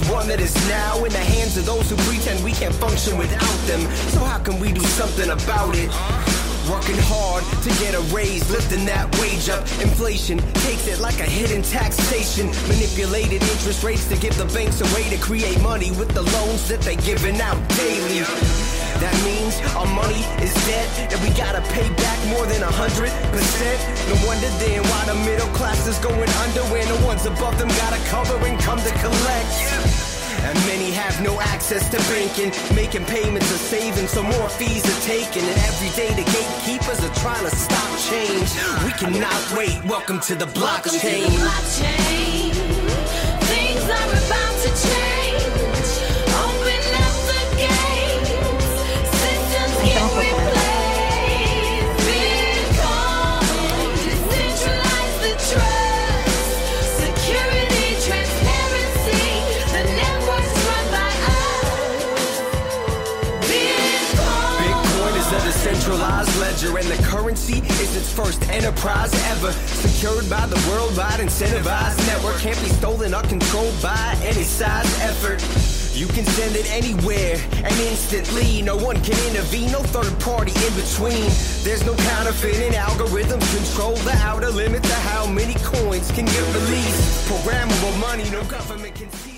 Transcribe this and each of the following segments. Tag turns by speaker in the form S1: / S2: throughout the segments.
S1: is one that is now in the hands of those who pretend we can't function without them. So, how can we do something about it? Working hard to get a raise, lifting that wage up. Inflation takes it like a hidden taxation. Manipulated interest rates to give the banks a way to create money with the loans that they're giving out daily. That means our money is dead and we gotta pay back more than a hundred percent. No wonder then why the middle class is going under when the ones above them gotta cover and come to collect. And many have no access to banking, making payments or saving, so more fees are taken. And every day the gatekeepers are trying to stop change. We cannot wait. Welcome to the blockchain.
S2: blockchain. Things are about to change.
S1: A decentralized ledger, and the currency is its first enterprise ever. Secured by the worldwide incentivized network, can't be stolen or controlled by any size effort. You can send it anywhere and instantly. No one can intervene, no third party in between. There's no counterfeiting algorithms control the outer limit to how many coins can get released. Programmable money, no government can seize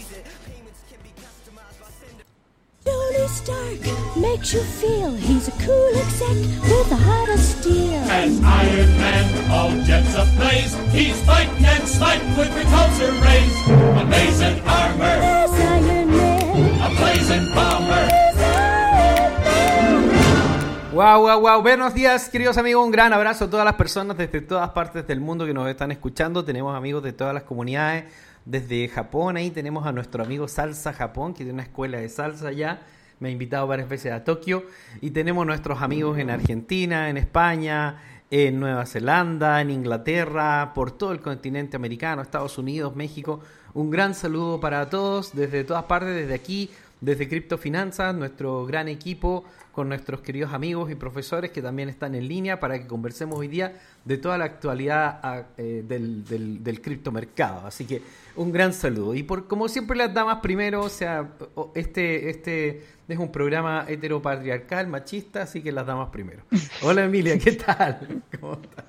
S3: Stark makes you feel he's a cool exec with a heart of steel.
S4: As Iron Man, all jets ablaze, he's fighting and smiting with repulsor rays. Amazing armor,
S3: There's Iron Man.
S4: a blazing bomber.
S3: There's Iron Man.
S5: Wow, wow, wow. Buenos días, queridos amigos. Un gran abrazo a todas las personas desde todas partes del mundo que nos están escuchando. Tenemos amigos de todas las comunidades. Desde Japón, ahí tenemos a nuestro amigo Salsa Japón, que tiene una escuela de salsa allá. Me ha invitado varias veces a Tokio. Y tenemos nuestros amigos en Argentina, en España, en Nueva Zelanda, en Inglaterra, por todo el continente americano, Estados Unidos, México. Un gran saludo para todos desde todas partes, desde aquí, desde Criptofinanzas, nuestro gran equipo con nuestros queridos amigos y profesores que también están en línea para que conversemos hoy día de toda la actualidad ah, eh, del, del, criptomercado. Así que un gran saludo. Y por como siempre las damas primero, o sea, este, este es un programa heteropatriarcal, machista, así que las damas primero. Hola Emilia, ¿qué tal? ¿Cómo estás?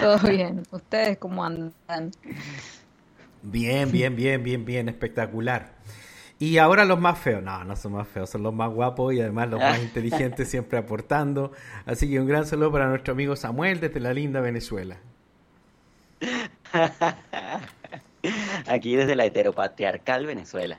S6: Todo bien. ¿Ustedes cómo andan?
S5: Bien, bien, bien, bien, bien, espectacular. Y ahora los más feos, no, no son más feos, son los más guapos y además los más inteligentes siempre aportando. Así que un gran saludo para nuestro amigo Samuel desde la linda Venezuela.
S7: Aquí desde la heteropatriarcal Venezuela.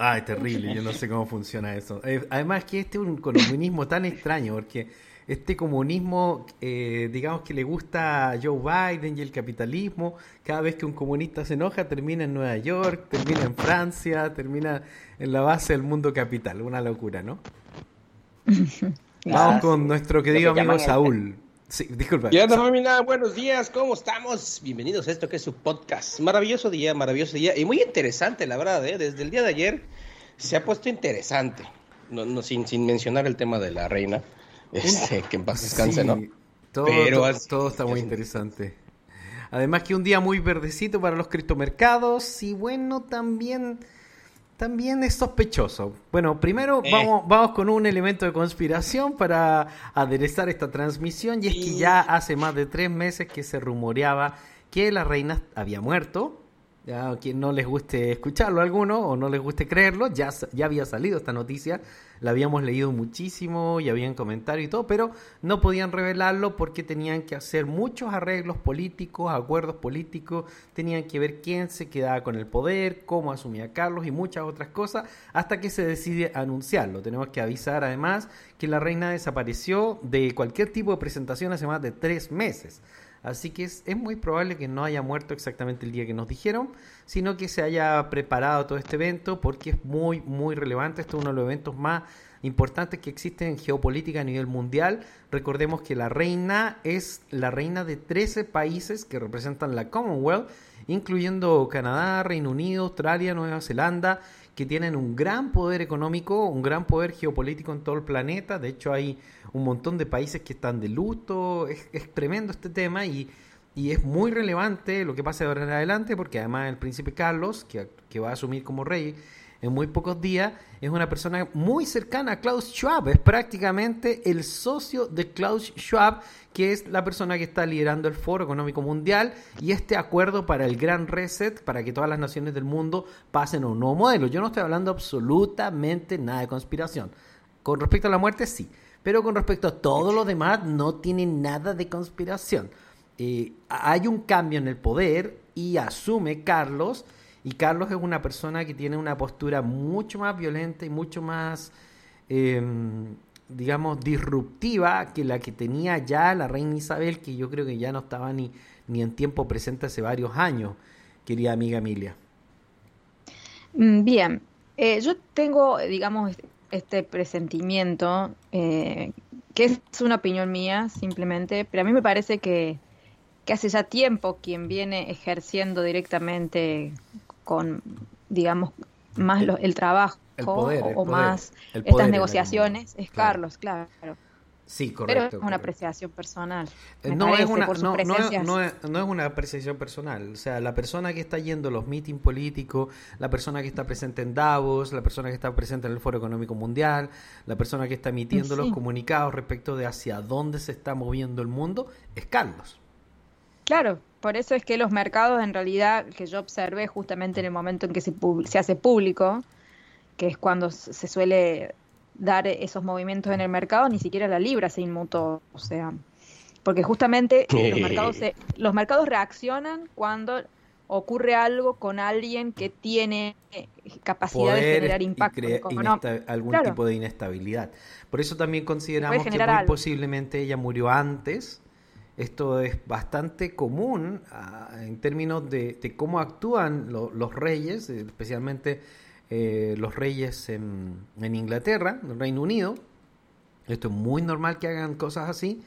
S5: Ay, terrible, yo no sé cómo funciona eso. Eh, además que este es un comunismo tan extraño, porque este comunismo, eh, digamos que le gusta a Joe Biden y el capitalismo, cada vez que un comunista se enoja termina en Nueva York, termina en Francia, termina en la base del mundo capital, una locura, ¿no? Vamos con nuestro querido amigo Saúl. Sí, disculpa.
S8: ¿Qué onda familia? Buenos días, ¿cómo estamos? Bienvenidos a esto que es su podcast. Maravilloso día, maravilloso día y muy interesante, la verdad, ¿eh? Desde el día de ayer se ha puesto interesante. No, no, sin, sin mencionar el tema de la reina, este, que en paz descanse,
S5: Sí,
S8: ¿no?
S5: Todo,
S8: Pero
S5: todo está muy interesante. Además que un día muy verdecito para los criptomercados y bueno, también, también es sospechoso. Bueno, primero
S8: Eh.
S5: vamos, vamos con un elemento de conspiración para aderezar esta transmisión y es que ya hace más de tres meses que se rumoreaba que la reina había muerto. Ya, quien no les guste escucharlo alguno o no les guste creerlo, ya, ya había salido esta noticia, la habíamos leído muchísimo y habían comentarios y todo, pero no podían revelarlo porque tenían que hacer muchos arreglos políticos, acuerdos políticos, tenían que ver quién se quedaba con el poder, cómo asumía Carlos y muchas otras cosas, hasta que se decide anunciarlo. Tenemos que avisar además que la reina desapareció de cualquier tipo de presentación hace más de tres meses. Así que es, es muy probable que no haya muerto exactamente el día que nos dijeron, sino que se haya preparado todo este evento porque es muy, muy relevante. Esto es uno de los eventos más importantes que existen en geopolítica a nivel mundial. Recordemos que la reina es la reina de 13 países que representan la Commonwealth, incluyendo Canadá, Reino Unido, Australia, Nueva Zelanda, que tienen un gran poder económico, un gran poder geopolítico en todo el planeta. De hecho, hay un montón de países que están de luto. Es, es tremendo este tema y, y es muy relevante lo que pasa de ahora en adelante, porque además el príncipe Carlos, que, que va a asumir como rey en muy pocos días, es una persona muy cercana a Klaus Schwab, es prácticamente el socio de Klaus Schwab, que es la persona que está liderando el Foro Económico Mundial y este acuerdo para el Gran Reset, para que todas las naciones del mundo pasen a un nuevo modelo. Yo no estoy hablando absolutamente nada de conspiración. Con respecto a la muerte, sí, pero con respecto a todo lo demás, no tiene nada de conspiración. Eh, hay un cambio en el poder y asume Carlos y Carlos es una persona que tiene una postura mucho más violenta y mucho más, eh, digamos, disruptiva que la que tenía ya la reina Isabel, que yo creo que ya no estaba ni, ni en tiempo presente hace varios años, querida amiga Emilia.
S6: Mm, Bien, Eh, yo tengo, digamos, este presentimiento, eh, que es una opinión mía simplemente, pero a mí me parece que, que hace ya tiempo quien viene ejerciendo directamente con, digamos, más lo- el trabajo
S5: El poder,
S6: o,
S5: el
S6: o
S5: poder,
S6: más
S5: el poder
S6: estas negociaciones es. Carlos, claro.
S5: Sí,
S6: Pero
S5: correcto.
S6: es una apreciación personal. Me
S5: No es, una,
S6: por
S5: no, no es, no es- no es una apreciación personal. O sea, la persona que está yendo a los meetings políticos, la persona que está presente en Davos, la persona que está presente en el Foro Económico Mundial, la persona que está emitiendo los comunicados respecto de hacia dónde se está moviendo el mundo, es Carlos.
S6: Claro, por eso es que los mercados en realidad que yo observé justamente en el momento en que se, se hace público, que es cuando se suele dar esos movimientos en el mercado, ni siquiera la libra se inmutó, o sea, porque justamente los mercados, se- los mercados reaccionan cuando ocurre algo con alguien que tiene eh, capacidad de generar
S5: y
S6: impacto económico.
S5: inesta- algún
S6: Claro.
S5: tipo de inestabilidad. Por eso también consideramos que muy
S6: algo.
S5: posiblemente ella murió antes. Esto es bastante común ah, en términos de, cómo actúan lo- los reyes, especialmente eh, los reyes en, Inglaterra, en Reino Unido. Esto es muy normal que hagan cosas así.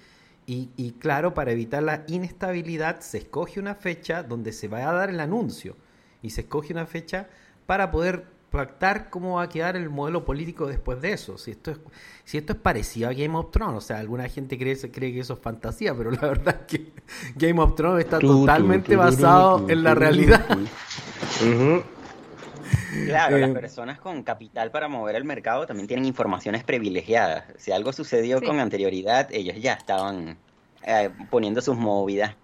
S5: Y claro, para evitar la inestabilidad se escoge una fecha donde se va a dar el anuncio. Y se escoge una fecha para poder pactar cómo va a quedar el modelo político después de eso. Si esto es, si esto es parecido a Game of Thrones, o sea, alguna gente cree, cree que eso es fantasía, pero la verdad es que Game of Thrones está totalmente basado en la realidad.
S7: Claro, las
S5: Eh,
S7: personas con capital para mover el mercado también tienen informaciones privilegiadas. Si algo sucedió
S6: Sí.
S7: con anterioridad, ellos ya estaban eh, poniendo sus movidas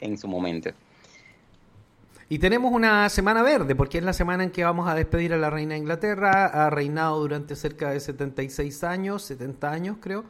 S7: en su momento.
S5: Y tenemos una semana verde, porque es la semana en que vamos a despedir a la reina de Inglaterra. Ha reinado durante cerca de 76 años, 70 años creo.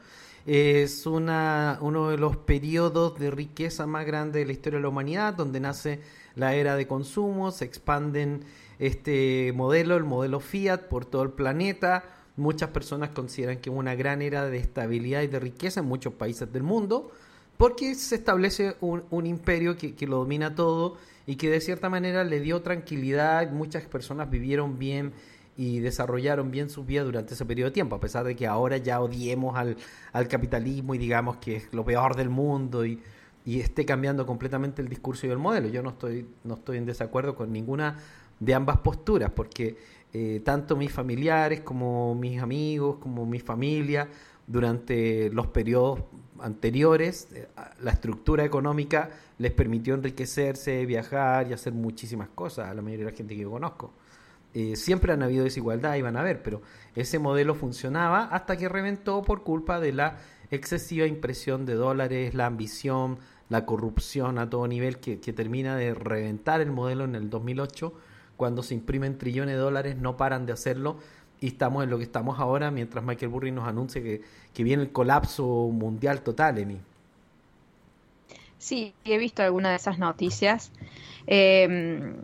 S5: Es una, uno de los periodos de riqueza más grandes de la historia de la humanidad, donde nace la era de consumo, se expanden este modelo, el modelo Fiat, por todo el planeta. Muchas personas consideran que es una gran era de estabilidad y de riqueza en muchos países del mundo, porque se establece un, un imperio que, que lo domina todo y que de cierta manera le dio tranquilidad. Muchas personas vivieron bien y desarrollaron bien su vida durante ese periodo de tiempo, a pesar de que ahora ya odiemos al, al capitalismo y digamos que es lo peor del mundo y, y esté cambiando completamente el discurso y el modelo. Yo no estoy, no estoy en desacuerdo con ninguna de ambas posturas, porque eh, tanto mis familiares como mis amigos, como mi familia, durante los periodos anteriores, eh, la estructura económica les permitió enriquecerse, viajar y hacer muchísimas cosas a la mayoría de la gente que yo conozco. Eh, siempre han habido desigualdad, iban a ver, pero ese modelo funcionaba hasta que reventó por culpa de la excesiva impresión de dólares, la ambición, la corrupción a todo nivel que, que termina de reventar el modelo en el 2008, cuando se imprimen trillones de dólares, no paran de hacerlo y estamos en lo que estamos ahora mientras Michael Burry nos anuncia que, que viene el colapso mundial total, Emi.
S6: Sí, he visto algunas de esas noticias. Eh,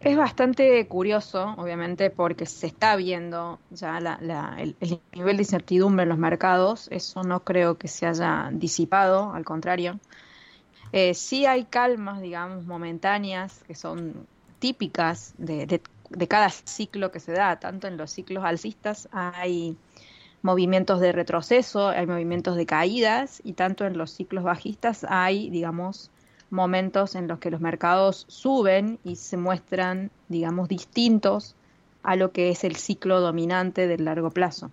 S6: es bastante curioso, obviamente, porque se está viendo ya la- la- el, el nivel de incertidumbre en los mercados. Eso no creo que se haya disipado, al contrario. Eh, sí hay calmas, digamos, momentáneas, que son típicas de- de cada ciclo que se da. Tanto en los ciclos alcistas hay movimientos de retroceso, hay movimientos de caídas y tanto en los ciclos bajistas hay, digamos, momentos en los que los mercados suben y se muestran, digamos, distintos a lo que es el ciclo dominante del largo plazo.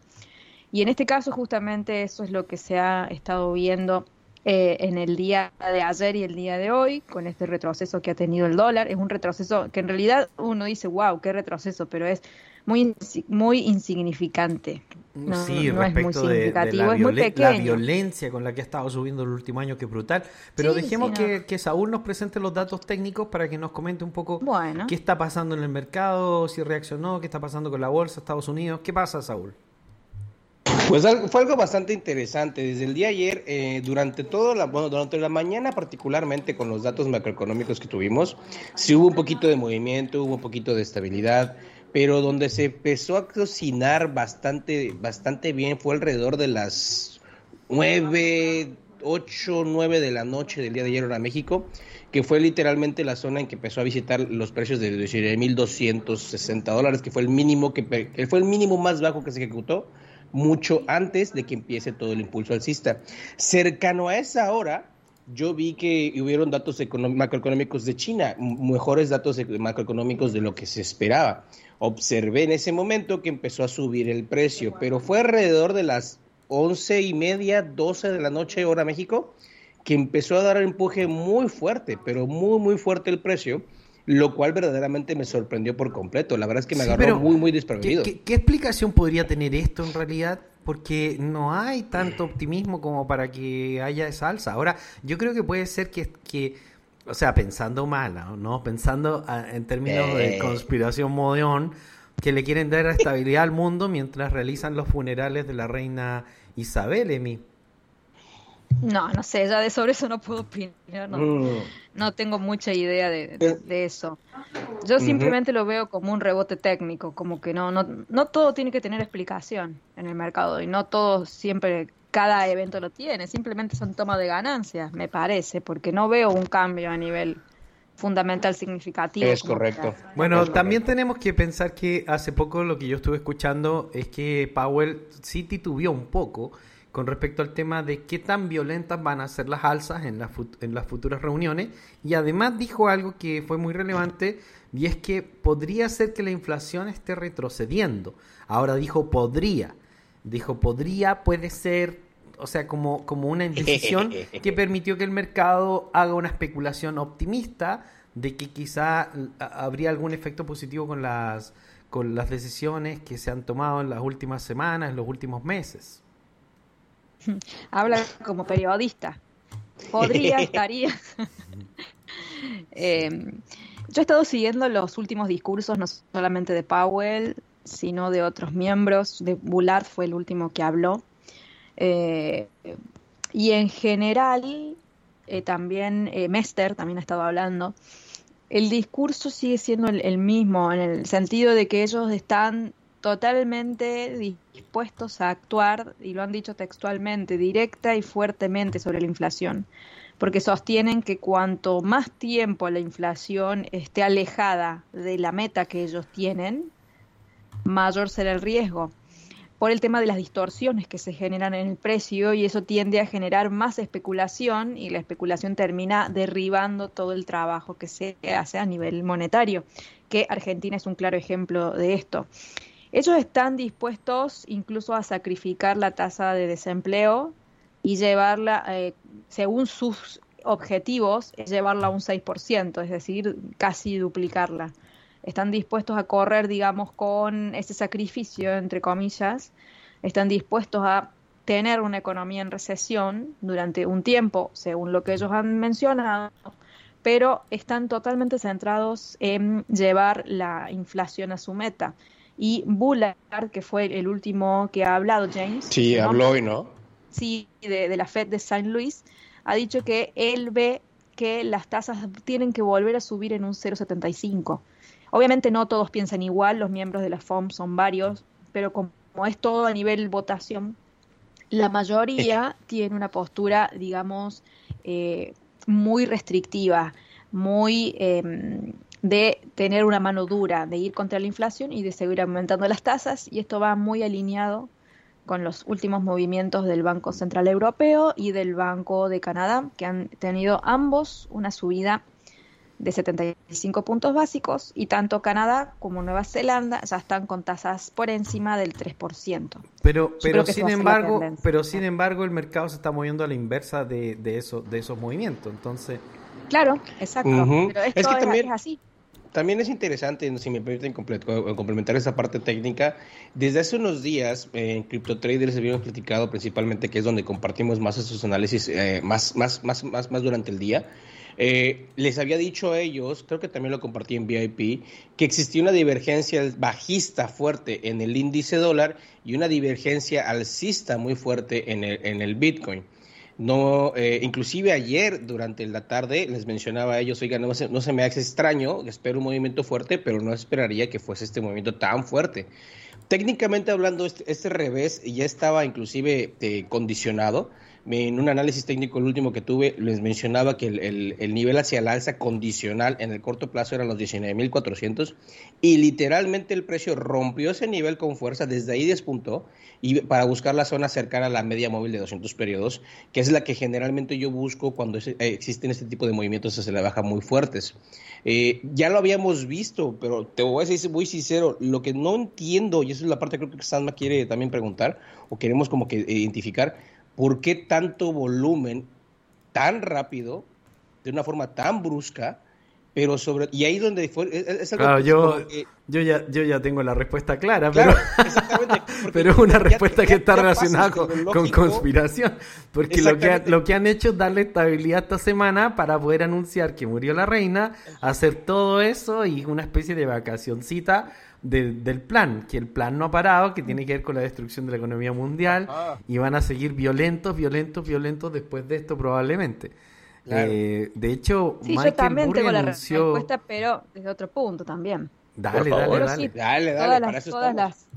S6: Y en este caso justamente eso es lo que se ha estado viendo eh, en el día de ayer y el día de hoy, con este retroceso que ha tenido el dólar. Es un retroceso que en realidad uno dice, wow, qué retroceso, pero es muy, muy insignificante. No,
S5: sí,
S6: no es muy
S5: respecto de, de la,
S6: es muy
S5: violen- la
S6: pequeño.
S5: violencia con la que ha estado subiendo el último año, que brutal. Pero
S6: Sí,
S5: dejemos
S6: sí, no.
S5: que, que Saúl nos presente los datos técnicos para que nos comente un poco
S6: Bueno.
S5: qué está pasando en el mercado, si reaccionó, qué está pasando con la bolsa, Estados Unidos. ¿Qué pasa, Saúl?
S8: Pues fue algo bastante interesante. Desde el día ayer, eh, durante toda la, bueno, durante la mañana particularmente con los datos macroeconómicos que tuvimos, sí hubo un poquito de movimiento, hubo un poquito de estabilidad, pero donde se empezó a cocinar bastante, bastante bien fue alrededor de las 9, 8, 9 de la noche del día de ayer hora México, que fue literalmente la zona en que empezó a visitar los precios de 19.260 dólares, que fue el mínimo que fue el mínimo más bajo que se ejecutó mucho antes de que empiece todo el impulso alcista. Cercano a esa hora, yo vi que hubieron datos macroeconómicos de China, mejores datos ec- macroeconómicos de lo que se esperaba. Observé en ese momento que empezó a subir el precio, pero fue alrededor de las once y media, 12 de la noche, hora México, que empezó a dar un empuje muy fuerte, pero muy, muy fuerte el precio, lo cual verdaderamente me sorprendió por completo. La verdad es que me
S5: Sí,
S8: agarró muy, muy
S5: ¿Qué,
S8: desprevenido.
S5: qué- qué explicación podría tener esto en realidad? Porque no hay tanto optimismo como para que haya esa alza. Ahora, yo creo que puede ser que, que o sea, pensando mal, ¿no? Pensando ah, en términos de
S8: Eh.
S5: conspiración modeón, que le quieren dar estabilidad al mundo mientras realizan los funerales de la reina Isabel, Emi.
S6: No, no sé, ya de sobre eso no puedo opinar, no,
S8: Mm.
S6: no tengo mucha idea de,
S8: Eh.
S6: de eso. Yo simplemente lo veo como un rebote técnico, como que no, no, no todo tiene que tener explicación en el mercado y no todo siempre, cada evento lo tiene, simplemente son toma de ganancias, me parece, porque no veo un cambio a nivel fundamental significativo.
S8: Es correcto.
S5: Bueno,
S8: Es
S5: también
S8: correcto.
S5: tenemos que pensar que hace poco lo que yo estuve escuchando es que Powell sí titubeó un poco con respecto al tema de qué tan violentas van a ser las alzas en, en las futuras reuniones y además dijo algo que fue muy relevante y es que podría ser que la inflación esté retrocediendo. Ahora dijo podría, dijo podría, puede ser, o sea, como, como una indecisión que permitió que el mercado haga una especulación optimista de que quizá habría algún efecto positivo con las con las decisiones que se han tomado en las últimas semanas, en los últimos meses.
S6: Habla como periodista. Podría, estaría. Eh, yo he estado siguiendo los últimos discursos, no solamente de Powell, sino de otros miembros. De Bullard fue el último que habló. Eh, y en general, eh, también Mester también ha estado hablando. El discurso sigue siendo el, el mismo, en el sentido de que ellos están totalmente dispuestos a actuar, y lo han dicho textualmente, directa y fuertemente sobre la inflación, porque sostienen que cuanto más tiempo la inflación esté alejada de la meta que ellos tienen, mayor será el riesgo por el tema de las distorsiones que se generan en el precio y eso tiende a generar más especulación y la especulación termina derribando todo el trabajo que se hace a nivel monetario, que Argentina es un claro ejemplo de esto. Ellos están dispuestos incluso a sacrificar la tasa de desempleo y llevarla, eh, según sus objetivos, llevarla a un 6%, es decir, casi duplicarla están dispuestos a correr, digamos, con ese sacrificio, entre comillas, están dispuestos a tener una economía en recesión durante un tiempo, según lo que ellos han mencionado, pero están totalmente centrados en llevar la inflación a su meta. Y Bullard, que fue el último que ha hablado, James.
S8: Sí,
S6: ¿no?
S8: habló hoy, ¿no?
S6: sí, de, de la Fed de St. Louis, ha dicho que él ve que las tasas tienen que volver a subir en un 0,75. Obviamente no todos piensan igual, los miembros de la FOM son varios, pero como es todo a nivel votación, la mayoría tiene una postura, digamos, eh, muy restrictiva, muy eh, de tener una mano dura, de ir contra la inflación y de seguir aumentando las tasas, y esto va muy alineado con los últimos movimientos del Banco Central Europeo y del Banco de Canadá, que han tenido ambos una subida de 75 puntos básicos y tanto Canadá como Nueva Zelanda ya están con tasas por encima del 3%.
S5: Pero, pero
S6: que
S5: sin embargo, pero sin embargo el mercado se está moviendo a la inversa de, de, eso, de esos movimientos. Entonces,
S6: Claro, exacto. Pero
S8: Es
S6: esto
S8: que
S6: es,
S8: también-
S6: es así.
S8: También es interesante, si me permiten comple- co- complementar esa parte técnica, desde hace unos días eh, en CryptoTraders habíamos platicado principalmente que es donde compartimos más esos análisis eh, más, más, más, más, más durante el día. Eh, les había dicho a ellos, creo que también lo compartí en VIP, que existía una divergencia bajista fuerte en el índice dólar y una divergencia alcista muy fuerte en el, en el Bitcoin. No, eh, inclusive ayer durante la tarde les mencionaba a ellos, oiga, no, se- no se me hace extraño, espero un movimiento fuerte, pero no esperaría que fuese este movimiento tan fuerte. Técnicamente hablando, este, este revés ya estaba inclusive eh, condicionado. En un análisis técnico, el último que tuve, les mencionaba que el, el- el nivel hacia el alza condicional en el corto plazo eran los 19.400 y literalmente el precio rompió ese nivel con fuerza, desde ahí despuntó y para buscar la zona cercana a la media móvil de 200 periodos, que es la que generalmente yo busco cuando eh, existen este tipo de movimientos hacia la baja muy fuertes. Eh, ya lo habíamos visto, pero te voy a decir muy sincero, lo que no entiendo, y esa es la parte que creo que Sanma quiere también preguntar, o queremos como que identificar, ¿por qué tanto volumen tan rápido, de una forma tan brusca, pero sobre... Y ahí donde fue... Es, es algo
S5: claro, yo,
S8: que-
S5: yo, ya, yo ya tengo la respuesta clara,
S8: Claro,
S5: pero,
S8: exactamente.
S5: pero es una respuesta
S8: ya-
S5: que está relacionada con, con conspiración. Porque lo que, lo que han hecho es darle estabilidad esta semana para poder anunciar que murió la reina, hacer todo eso y una especie de vacacioncita de- del plan, que el plan no ha parado, que tiene que ver con la destrucción de la economía mundial
S8: Ah.
S5: y van a seguir violentos, violentos, violentos después de esto probablemente.
S8: Claro.
S5: Eh, de hecho,
S6: Sí,
S5: Michael
S6: yo también
S5: Burry
S6: tengo la
S5: anunció...
S6: respuesta, pero desde otro punto también.
S5: Dale, dale, dale.
S6: sí,
S8: Dale, dale,
S6: todas,
S8: para
S6: las,
S8: eso
S6: todas,
S8: estamos.
S6: las,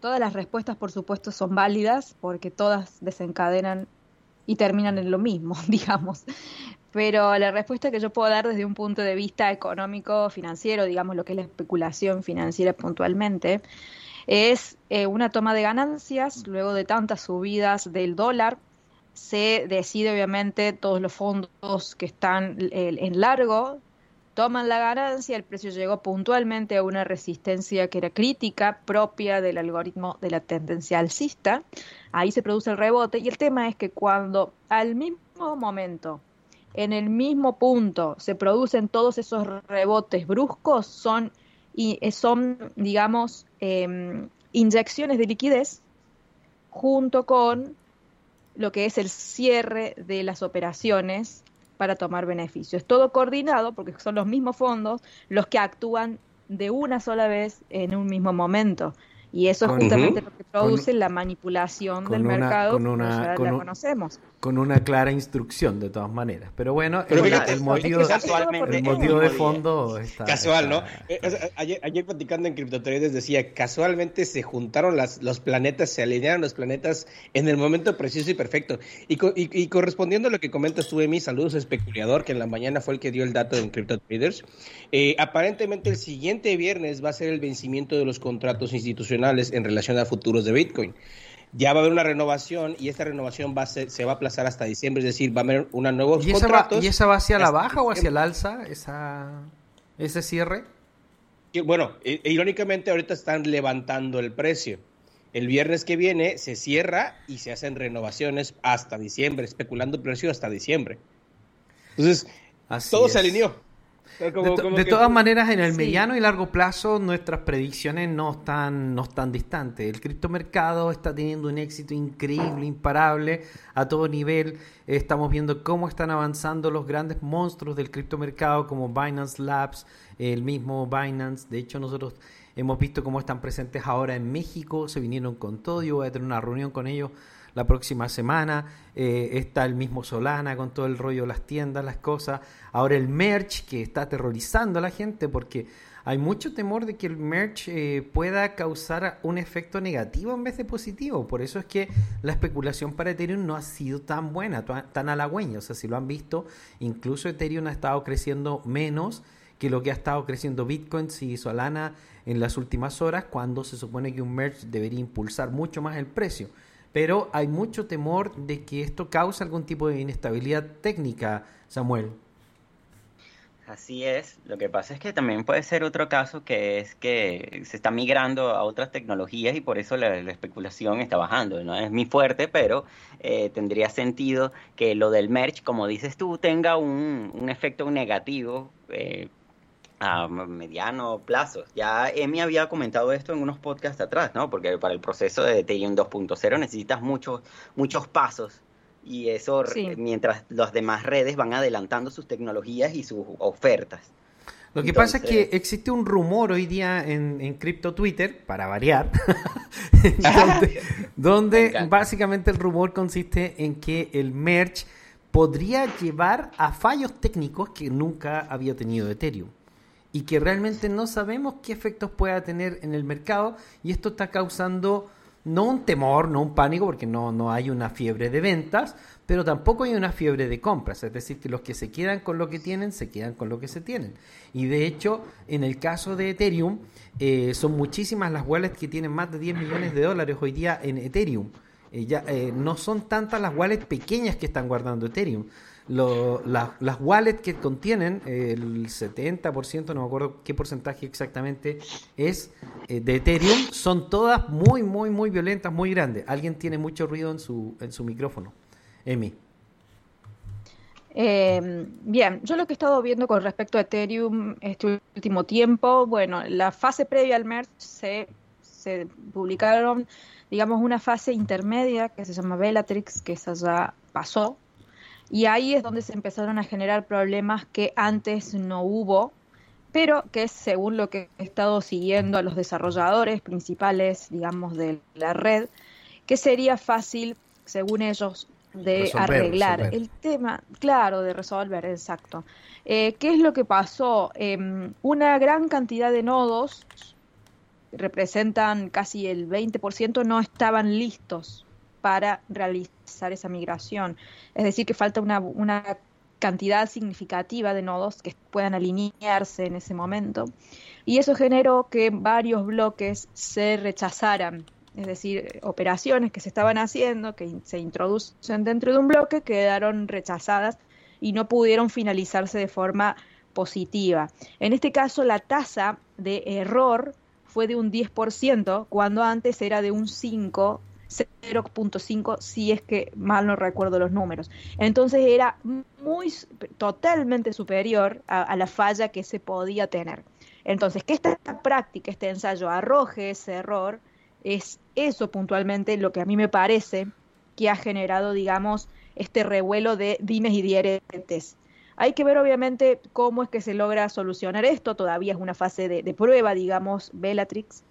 S6: todas las respuestas, por supuesto, son válidas porque todas desencadenan y terminan en lo mismo, digamos. Pero la respuesta que yo puedo dar desde un punto de vista económico, financiero, digamos lo que es la especulación financiera puntualmente, es eh, una toma de ganancias luego de tantas subidas del dólar. Se decide, obviamente, todos los fondos que están eh, en largo toman la ganancia, el precio llegó puntualmente a una resistencia que era crítica, propia del algoritmo de la tendencia alcista, ahí se produce el rebote y el tema es que cuando al mismo momento, en el mismo punto, se producen todos esos rebotes bruscos, son, y, eh, son digamos, em, inyecciones de liquidez junto con lo que es el cierre de las operaciones para tomar beneficios. Todo coordinado porque son los mismos fondos los que actúan de una sola vez en un mismo momento. Y eso es justamente lo que produce la manipulación del
S5: una-
S6: mercado,
S5: una-
S6: ya
S5: con
S6: la
S5: un-
S6: conocemos.
S5: Con una clara instrucción de todas maneras. Pero bueno,
S8: Pero
S5: el,
S8: fíjate,
S5: el
S8: es que
S5: motivo,
S8: es
S7: casualmente
S5: el
S6: ¿por
S5: motivo de fondo está...
S8: Casual, ¿no?
S5: está-
S8: Eh, o sea, ayer, ayer platicando en CryptoTraders decía, casualmente se juntaron las, los planetas, se alinearon los planetas en el momento preciso y perfecto. Y, co- y- y correspondiendo a lo que comentas tú, Emi, saludos a Especulador, que en la mañana fue el que dio el dato en CryptoTraders. Eh, aparentemente el siguiente viernes va a ser el vencimiento de los contratos institucionales en relación a futuros de Bitcoin. Ya va a haber una renovación y esta renovación va a ser- se va a aplazar hasta diciembre, es decir, va a haber una nuevos
S5: ¿Y esa, va,
S8: contratos.
S5: ¿Y esa va hacia la baja o hacia el alza? Esa, ¿Ese cierre?
S8: Que, bueno, e- e irónicamente ahorita están levantando el precio. El viernes que viene se cierra y se hacen renovaciones hasta diciembre, especulando precio hasta diciembre. Entonces,
S5: Así
S8: todo
S5: es.
S8: se alineó. Como-
S5: de to-
S8: como
S5: de
S8: que-
S5: todas maneras, en el
S6: Sí.
S5: mediano y largo plazo, nuestras predicciones no están, no están distantes. El criptomercado está teniendo un éxito increíble, imparable, a todo nivel. Estamos viendo cómo están avanzando los grandes monstruos del criptomercado, como Binance Labs, el mismo Binance. De hecho, nosotros hemos visto cómo están presentes ahora en México. Se vinieron con todo. Yo voy a tener una reunión con ellos la próxima semana. Eh, está el mismo Solana con todo el rollo, las tiendas, las cosas. Ahora el merch que está aterrorizando a la gente porque hay mucho temor de que el merch eh, pueda causar un efecto negativo en vez de positivo. Por eso es que la especulación para Ethereum no ha sido tan buena, tan halagüeña. O sea, si lo han visto, incluso Ethereum ha estado creciendo menos que que lo que ha estado creciendo Bitcoin y Solana en las últimas horas, cuando se supone que un merge debería impulsar mucho más el precio. Pero hay mucho temor de que esto cause algún tipo de inestabilidad técnica, Samuel.
S7: Así es, lo que pasa es que también puede ser otro caso que es que se está migrando a otras tecnologías y por eso la, la especulación está bajando. No es mi fuerte, pero eh, tendría sentido que lo del merch, como dices tú, tenga un, un efecto negativo eh, a mediano plazo. Ya Emi había comentado esto en unos podcasts atrás, ¿no? Porque para el proceso de Ethereum 2.0 necesitas muchos, muchos pasos y eso
S6: Sí.
S7: mientras las demás redes van adelantando sus tecnologías y sus ofertas.
S5: Lo que pasa es que existe un rumor hoy día en, en cripto Twitter, para variar, donde, donde básicamente el rumor consiste en que el merge podría llevar a fallos técnicos que nunca había tenido Ethereum y que realmente no sabemos qué efectos pueda tener en el mercado y esto está causando no un temor, no un pánico, porque no, no hay una fiebre de ventas, pero tampoco hay una fiebre de compras, es decir, que los que se quedan con lo que tienen, se quedan con lo que se tienen. Y de hecho, en el caso de Ethereum, eh, son muchísimas las wallets que tienen más de 10 millones de dólares hoy día en Ethereum. Eh, ya, eh, no son tantas las wallets pequeñas que están guardando Ethereum. Lo- la- las wallets que contienen el 70%, no me acuerdo qué porcentaje exactamente es eh, de Ethereum, son todas muy, muy, muy violentas, muy grandes. Alguien tiene mucho ruido en su, en su micrófono. Emi.
S6: Eh, bien, yo lo que he estado viendo con respecto a Ethereum este último tiempo, bueno, la fase previa al merge se, se publicaron, digamos, una fase intermedia que se llama Bellatrix, que esa ya pasó, y ahí es donde se empezaron a generar problemas que antes no hubo, pero que según lo que he estado siguiendo a los desarrolladores principales, digamos, de la red, que sería fácil, según ellos, de
S5: Resolver,
S6: arreglar.
S5: resolver.
S6: El tema, claro, de resolver, exacto. Eh, ¿Qué es lo que pasó? Em, una gran cantidad de nodos, representan casi el 20%, no estaban listos para realizar esa migración. Es decir, que falta una, cantidad significativa de nodos que puedan alinearse en ese momento. Y eso generó que varios bloques se rechazaran. Es decir, operaciones que se estaban haciendo, que se introducen dentro de un bloque, quedaron rechazadas y no pudieron finalizarse de forma positiva. En este caso, la tasa de error fue de un 10%, cuando antes era de un 5, 0.5, si es que mal no recuerdo los números. Entonces era muy, totalmente superior a, a la falla que se podía tener. Entonces, que esta práctica, este ensayo arroje ese error, es eso puntualmente lo que a mí me parece que ha generado, digamos, este revuelo de dimes y diretes. Hay que ver obviamente cómo es que se logra solucionar esto, todavía es una fase de, de prueba, digamos, Bellatrix.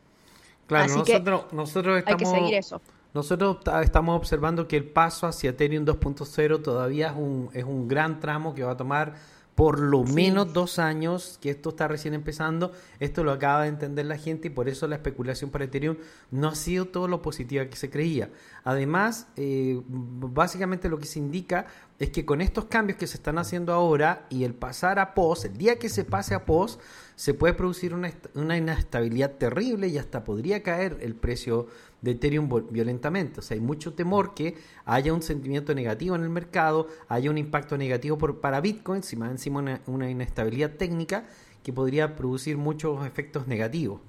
S5: Claro,
S6: Así que
S5: nosotros, nosotros
S6: Hay que
S5: estamos,
S6: seguir eso.
S5: Nosotros ta- estamos observando que el paso hacia Ethereum 2.0 todavía es un, es un gran tramo que va a tomar por lo
S6: Sí.
S5: menos dos años, que esto está recién empezando. Esto lo acaba de entender la gente y por eso la especulación para Ethereum no ha sido todo lo positiva que se creía. Además, eh, básicamente lo que se indica es que con estos cambios que se están haciendo ahora y el pasar a POS, el día que se pase a POS, se puede producir una, una inestabilidad terrible y hasta podría caer el precio de Ethereum violentamente. O sea, hay mucho temor que haya un sentimiento negativo en el mercado, haya un impacto negativo por, para Bitcoin, si más encima una, una inestabilidad técnica que podría producir muchos efectos negativos.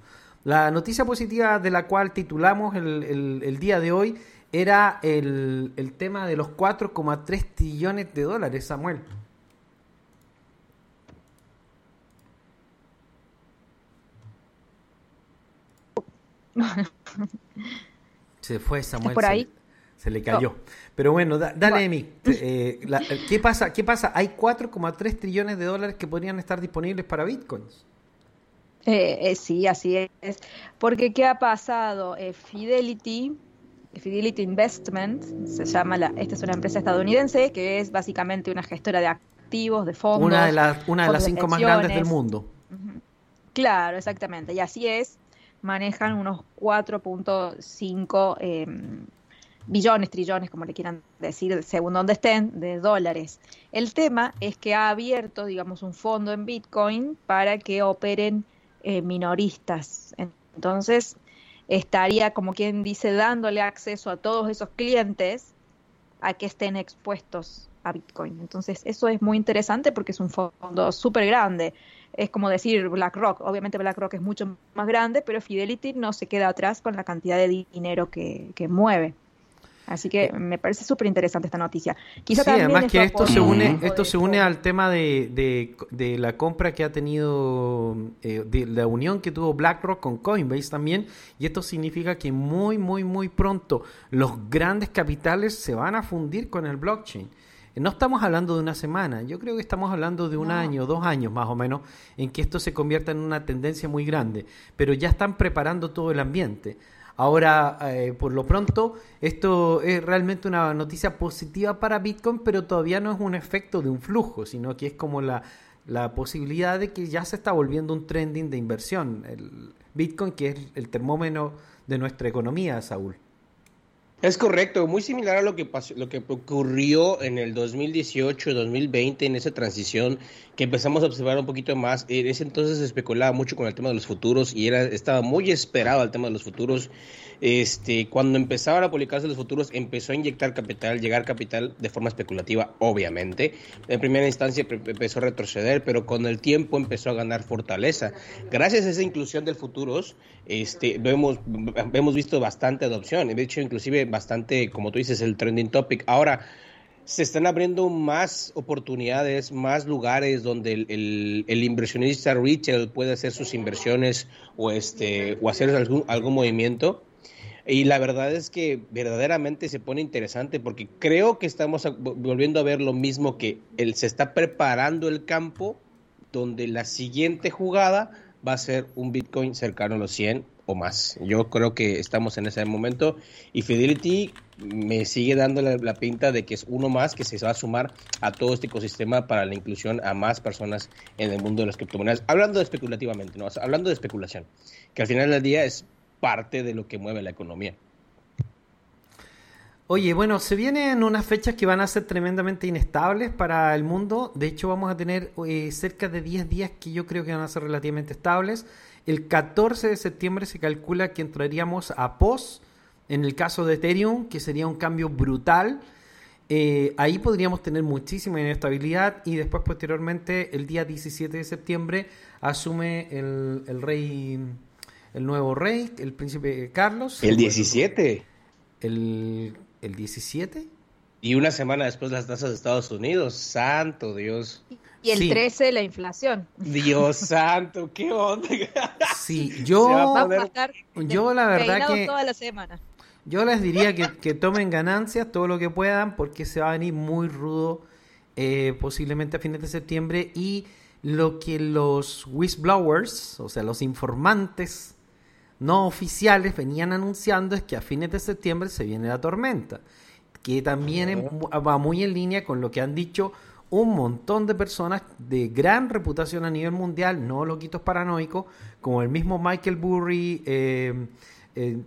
S5: La noticia positiva de la cual titulamos el, el- el día de hoy era el, el tema de los 4,3 trillones de dólares, Samuel. Se fue Samuel.
S6: por
S5: se
S6: ahí?
S5: le- Se, le cayó. Pero bueno, da- dale,
S6: Bueno.
S5: Emi. Eh, la- ¿qué, pasa, ¿Qué pasa? Hay 4,3 trillones de dólares que podrían estar disponibles para bitcoins.
S6: Eh, eh, sí, así es. Porque ¿qué ha pasado? Eh, Fidelity, Fidelity Investment, se llama la, esta es una empresa estadounidense que es básicamente una gestora de activos, de fondos.
S5: Una de, las una de las
S6: de
S5: cinco más grandes del mundo.
S6: Claro, exactamente. Y así es, manejan unos 4.5 eh, billones, trillones, como le quieran decir, según donde estén, de dólares. El tema es que ha abierto, digamos, un fondo en Bitcoin para que operen eh, minoristas. Entonces, estaría, como quien dice, dándole acceso a todos esos clientes a que estén expuestos a Bitcoin. Entonces, eso es muy interesante porque es un fondo súper grande. Es como decir BlackRock. Obviamente BlackRock es mucho más grande, pero Fidelity no se queda atrás con la cantidad de dinero que, que mueve. Así que me parece súper interesante esta noticia. Quizá
S5: Sí,
S6: también
S5: además que esto se
S6: un
S5: une, esto se une al tema de, de- de la compra que ha tenido, eh, de la unión que tuvo BlackRock con Coinbase también, y esto significa que muy, muy, muy pronto los grandes capitales se van a fundir con el blockchain. No estamos hablando de una semana, yo creo que estamos hablando de un
S6: No.
S5: año, dos años más o menos, en que esto se convierta en una tendencia muy grande, pero ya están preparando todo el ambiente. Ahora, eh, por lo pronto, esto es realmente una noticia positiva para Bitcoin, pero todavía no es un efecto de un flujo, sino que es como la, la posibilidad de que ya se está volviendo un trending de inversión. El Bitcoin, que es el termómetro de nuestra economía, Saúl.
S8: Es correcto, muy similar a lo que lo que ocurrió en el 2018, 2020, en esa transición que empezamos a observar un poquito más. En ese entonces se especulaba mucho con el tema de los futuros y era estaba muy esperado el tema de los futuros. Este, cuando empezaban a publicarse los futuros, empezó a inyectar capital, llegar capital de forma especulativa, obviamente. En primera instancia empezó a retroceder, pero con el tiempo empezó a ganar fortaleza. Gracias a esa inclusión de futuros, este, vemos, hemos visto bastante adopción. De hecho, inclusive bastante, como tú dices, el trending topic. Ahora, se están abriendo más oportunidades, más lugares donde el, el- inversionista retail puede hacer sus inversiones o este o hacer algún, algún movimiento. Y la verdad es que verdaderamente se pone interesante porque creo que estamos volviendo a ver lo mismo que él se está preparando el campo donde la siguiente jugada va a ser un Bitcoin cercano a los 100 o más. Yo creo que estamos en ese momento y Fidelity me sigue dando la, pinta de que es uno más que se va a sumar a todo este ecosistema para la inclusión a más personas en el mundo de las criptomonedas. Hablando especulativamente, ¿no? Hablando de especulación, que al final del día es parte de lo que mueve la economía.
S5: Oye, bueno, se vienen unas fechas que van a ser tremendamente inestables para el mundo. De hecho, vamos a tener eh, cerca de 10 días que yo creo que van a ser relativamente estables. El 14 de septiembre se calcula que entraríamos a POS, en el caso de Ethereum, que sería un cambio brutal. Eh, ahí podríamos tener muchísima inestabilidad y después posteriormente el día 17 de septiembre asume el, el rey, el nuevo rey, el príncipe Carlos.
S8: El 17.
S5: El, el 17.
S8: Y una semana después las tasas de Estados Unidos. Santo Dios.
S6: Y el
S5: Sí.
S6: 13, la inflación.
S8: Dios santo, qué onda.
S5: Sí,
S8: Se va
S5: yo,
S8: a
S5: yo la verdad que
S6: toda la semana.
S5: yo les diría que, que tomen ganancias todo lo que puedan porque se va a venir muy rudo eh, posiblemente a fines de septiembre y lo que los whistleblowers, o sea, los informantes no oficiales venían anunciando es que a fines de septiembre se viene la tormenta, que también es mu- va muy en línea con lo que han dicho un montón de personas de gran reputación a nivel mundial, no loquitos paranoicos, como el mismo Michael Burry, eh, eh,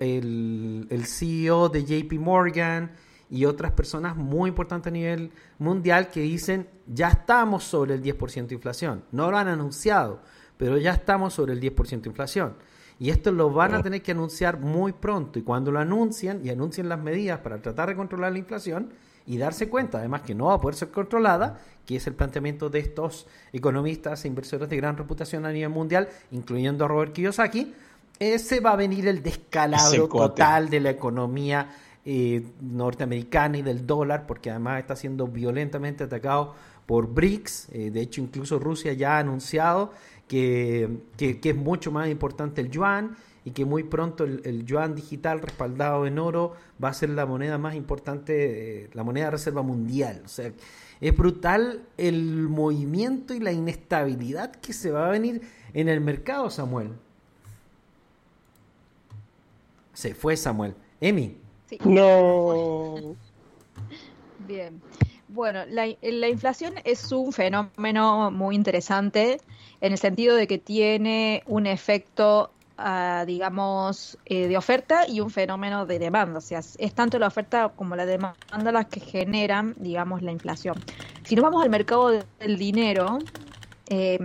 S5: el CEO de JP Morgan y otras personas muy importantes a nivel mundial que dicen ya estamos sobre el 10% de inflación. No lo han anunciado, pero ya estamos sobre el 10% de inflación. Y esto lo van a tener que anunciar muy pronto. Y cuando lo anuncian y anuncien las medidas para tratar de controlar la inflación y darse cuenta, además, que no va a poder ser controlada, que es el planteamiento de estos economistas e inversores de gran reputación a nivel mundial, incluyendo a Robert Kiyosaki, ese va a venir el descalabro total de la economía eh, norteamericana y del dólar, porque además está siendo violentamente atacado por BRICS. eh, de hecho, incluso Rusia ya ha anunciado que, que- que es mucho más importante el yuan y que muy pronto el, el yuan digital respaldado en oro va a ser la moneda más importante, eh, la moneda de reserva mundial. O sea, es brutal el movimiento y la inestabilidad que se va a venir en el mercado, Samuel. Se fue Samuel. Emi.
S6: Sí.
S8: No.
S6: Bien. Bueno, la, la inflación es un fenómeno muy interesante en el sentido de que tiene un efecto ah, digamos, eh, de oferta y un fenómeno de demanda. O sea, es tanto la oferta como la demanda las que generan, digamos, la inflación. Si nos vamos al mercado de- del dinero, eh,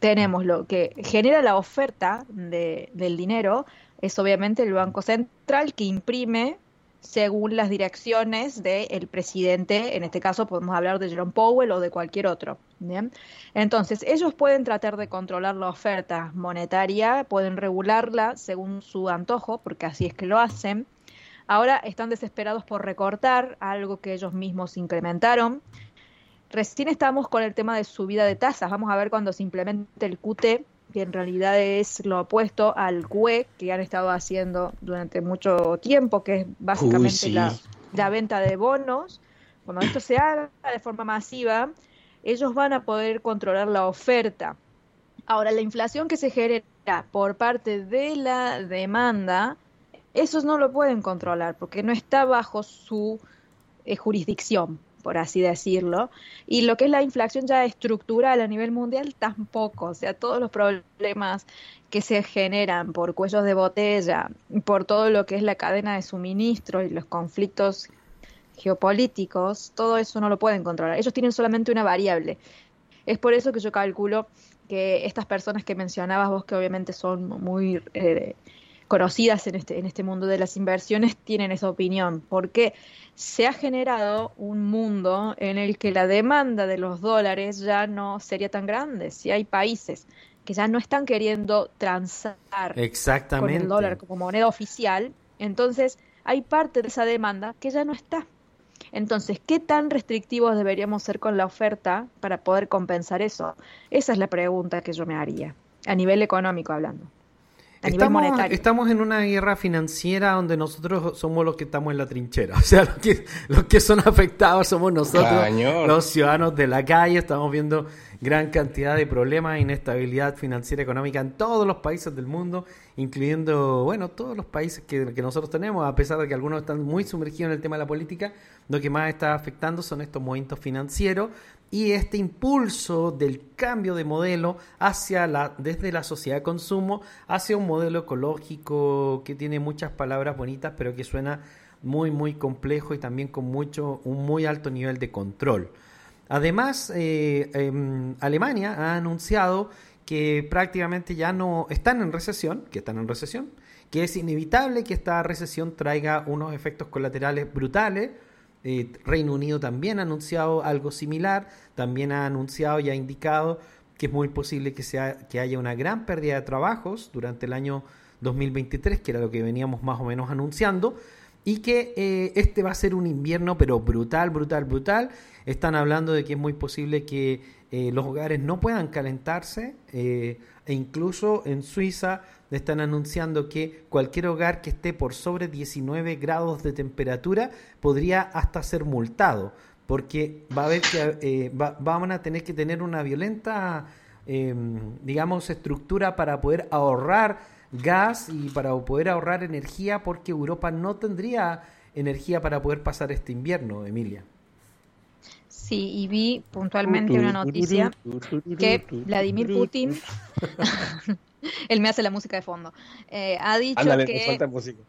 S6: tenemos lo que genera la oferta de- del dinero, es obviamente el Banco Central que imprime según las direcciones del presidente, en este caso podemos hablar de Jerome Powell o de cualquier otro. ¿bien? Entonces, ellos pueden tratar de controlar la oferta monetaria, pueden regularla según su antojo, porque así es que lo hacen. Ahora están desesperados por recortar algo que ellos mismos incrementaron. Recién estamos con el tema de subida de tasas. Vamos a ver cuando se implemente el QT, que en realidad es lo opuesto al QE que han estado haciendo durante mucho tiempo, que es básicamente
S8: sí.
S6: la, la venta de bonos. Cuando esto se haga de forma masiva, ellos van a poder controlar la oferta. Ahora, la inflación que se genera por parte de la demanda, esos no lo pueden controlar porque no está bajo su eh, jurisdicción, por así decirlo. Y lo que es la inflación ya estructural a nivel mundial tampoco. O sea, todos los problemas que se generan por cuellos de botella, por todo lo que es la cadena de suministro y los conflictos geopolíticos, todo eso no lo pueden controlar. Ellos tienen solamente una variable. Es por eso que yo calculo que estas personas que mencionabas vos, que obviamente son muy eh, conocidas en este, en este mundo de las inversiones, tienen esa opinión, porque se ha generado un mundo en el que la demanda de los dólares ya no sería tan grande. Si hay países que ya no están queriendo transar con el dólar como moneda oficial, entonces hay parte de esa demanda que ya no está. Entonces, ¿qué tan restrictivos deberíamos ser con la oferta para poder compensar eso? Esa es la pregunta que yo me haría, a nivel económico hablando. A nivel
S5: Estamos,
S6: monetario.
S5: estamos en una guerra financiera donde nosotros somos los que estamos en la trinchera. O sea, los que, los que son afectados somos nosotros,
S8: Cañón.
S5: los ciudadanos de la calle. Estamos viendo gran cantidad de problemas, inestabilidad financiera económica en todos los países del mundo, incluyendo, bueno, todos los países que, que nosotros tenemos, a pesar de que algunos están muy sumergidos en el tema de la política, lo que más está afectando son estos movimientos financieros y este impulso del cambio de modelo hacia la desde la sociedad de consumo hacia un modelo ecológico que tiene muchas palabras bonitas pero que suena muy muy complejo y también con mucho un muy alto nivel de control. Además, eh, em, Alemania ha anunciado que prácticamente ya no están en recesión, que están en recesión, que es inevitable que esta recesión traiga unos efectos colaterales brutales. Eh, Reino Unido también ha anunciado algo similar, también ha anunciado y ha indicado que es muy posible que, sea, que haya una gran pérdida de trabajos durante el año 2023, que era lo que veníamos más o menos anunciando, y que eh, este va a ser un invierno, pero brutal, brutal, brutal. Están hablando de que es muy posible que eh, los hogares no puedan calentarse, eh, e incluso en Suiza están anunciando que cualquier hogar que esté por sobre 19 grados de temperatura podría hasta ser multado, porque va a haber que eh, va- van a tener que tener una violenta, eh, digamos, estructura para poder ahorrar gas y para poder ahorrar energía, porque Europa no tendría energía para poder pasar este invierno, Emilia.
S6: Sí, y vi puntualmente una noticia que Vladimir Putin, él me hace la música de fondo, eh, ha dicho
S8: Ándale,
S6: que
S8: falta música.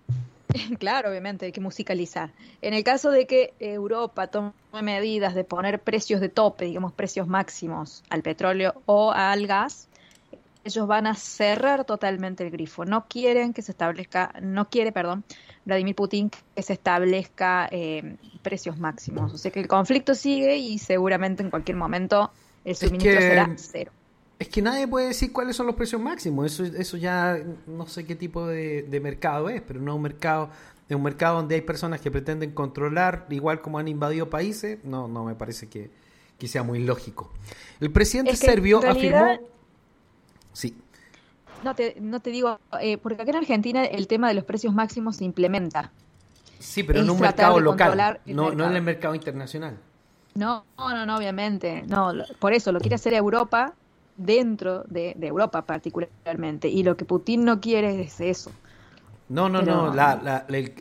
S6: Claro, obviamente, hay que musicalizar. En el caso de que Europa tome medidas de poner precios de tope, digamos precios máximos al petróleo o al gas, ellos van a cerrar totalmente el grifo. No quieren que se establezca, no quiere, perdón, Vladimir Putin que se establezca eh, precios máximos. O sea que el conflicto sigue y seguramente en cualquier momento el suministro
S5: que-
S6: será cero.
S5: Es que nadie puede decir cuáles son los precios máximos. Eso, eso ya no sé qué tipo de, de mercado es, pero no es un mercado, es un mercado donde hay personas que pretenden controlar, igual como han invadido países. No, no me parece que, que sea muy lógico. El presidente
S6: Es que,
S5: serbio
S6: realidad-
S5: afirmó. Sí.
S6: No te, no te digo, eh, porque acá en Argentina el tema de los precios máximos se implementa.
S5: Sí, pero en un mercado local, no, no en el mercado internacional.
S6: No, no, no, obviamente. No, por eso lo quiere hacer Europa dentro de, de Europa particularmente. Y lo que Putin no quiere es eso.
S5: No, no,
S6: Pero
S5: no. La, el-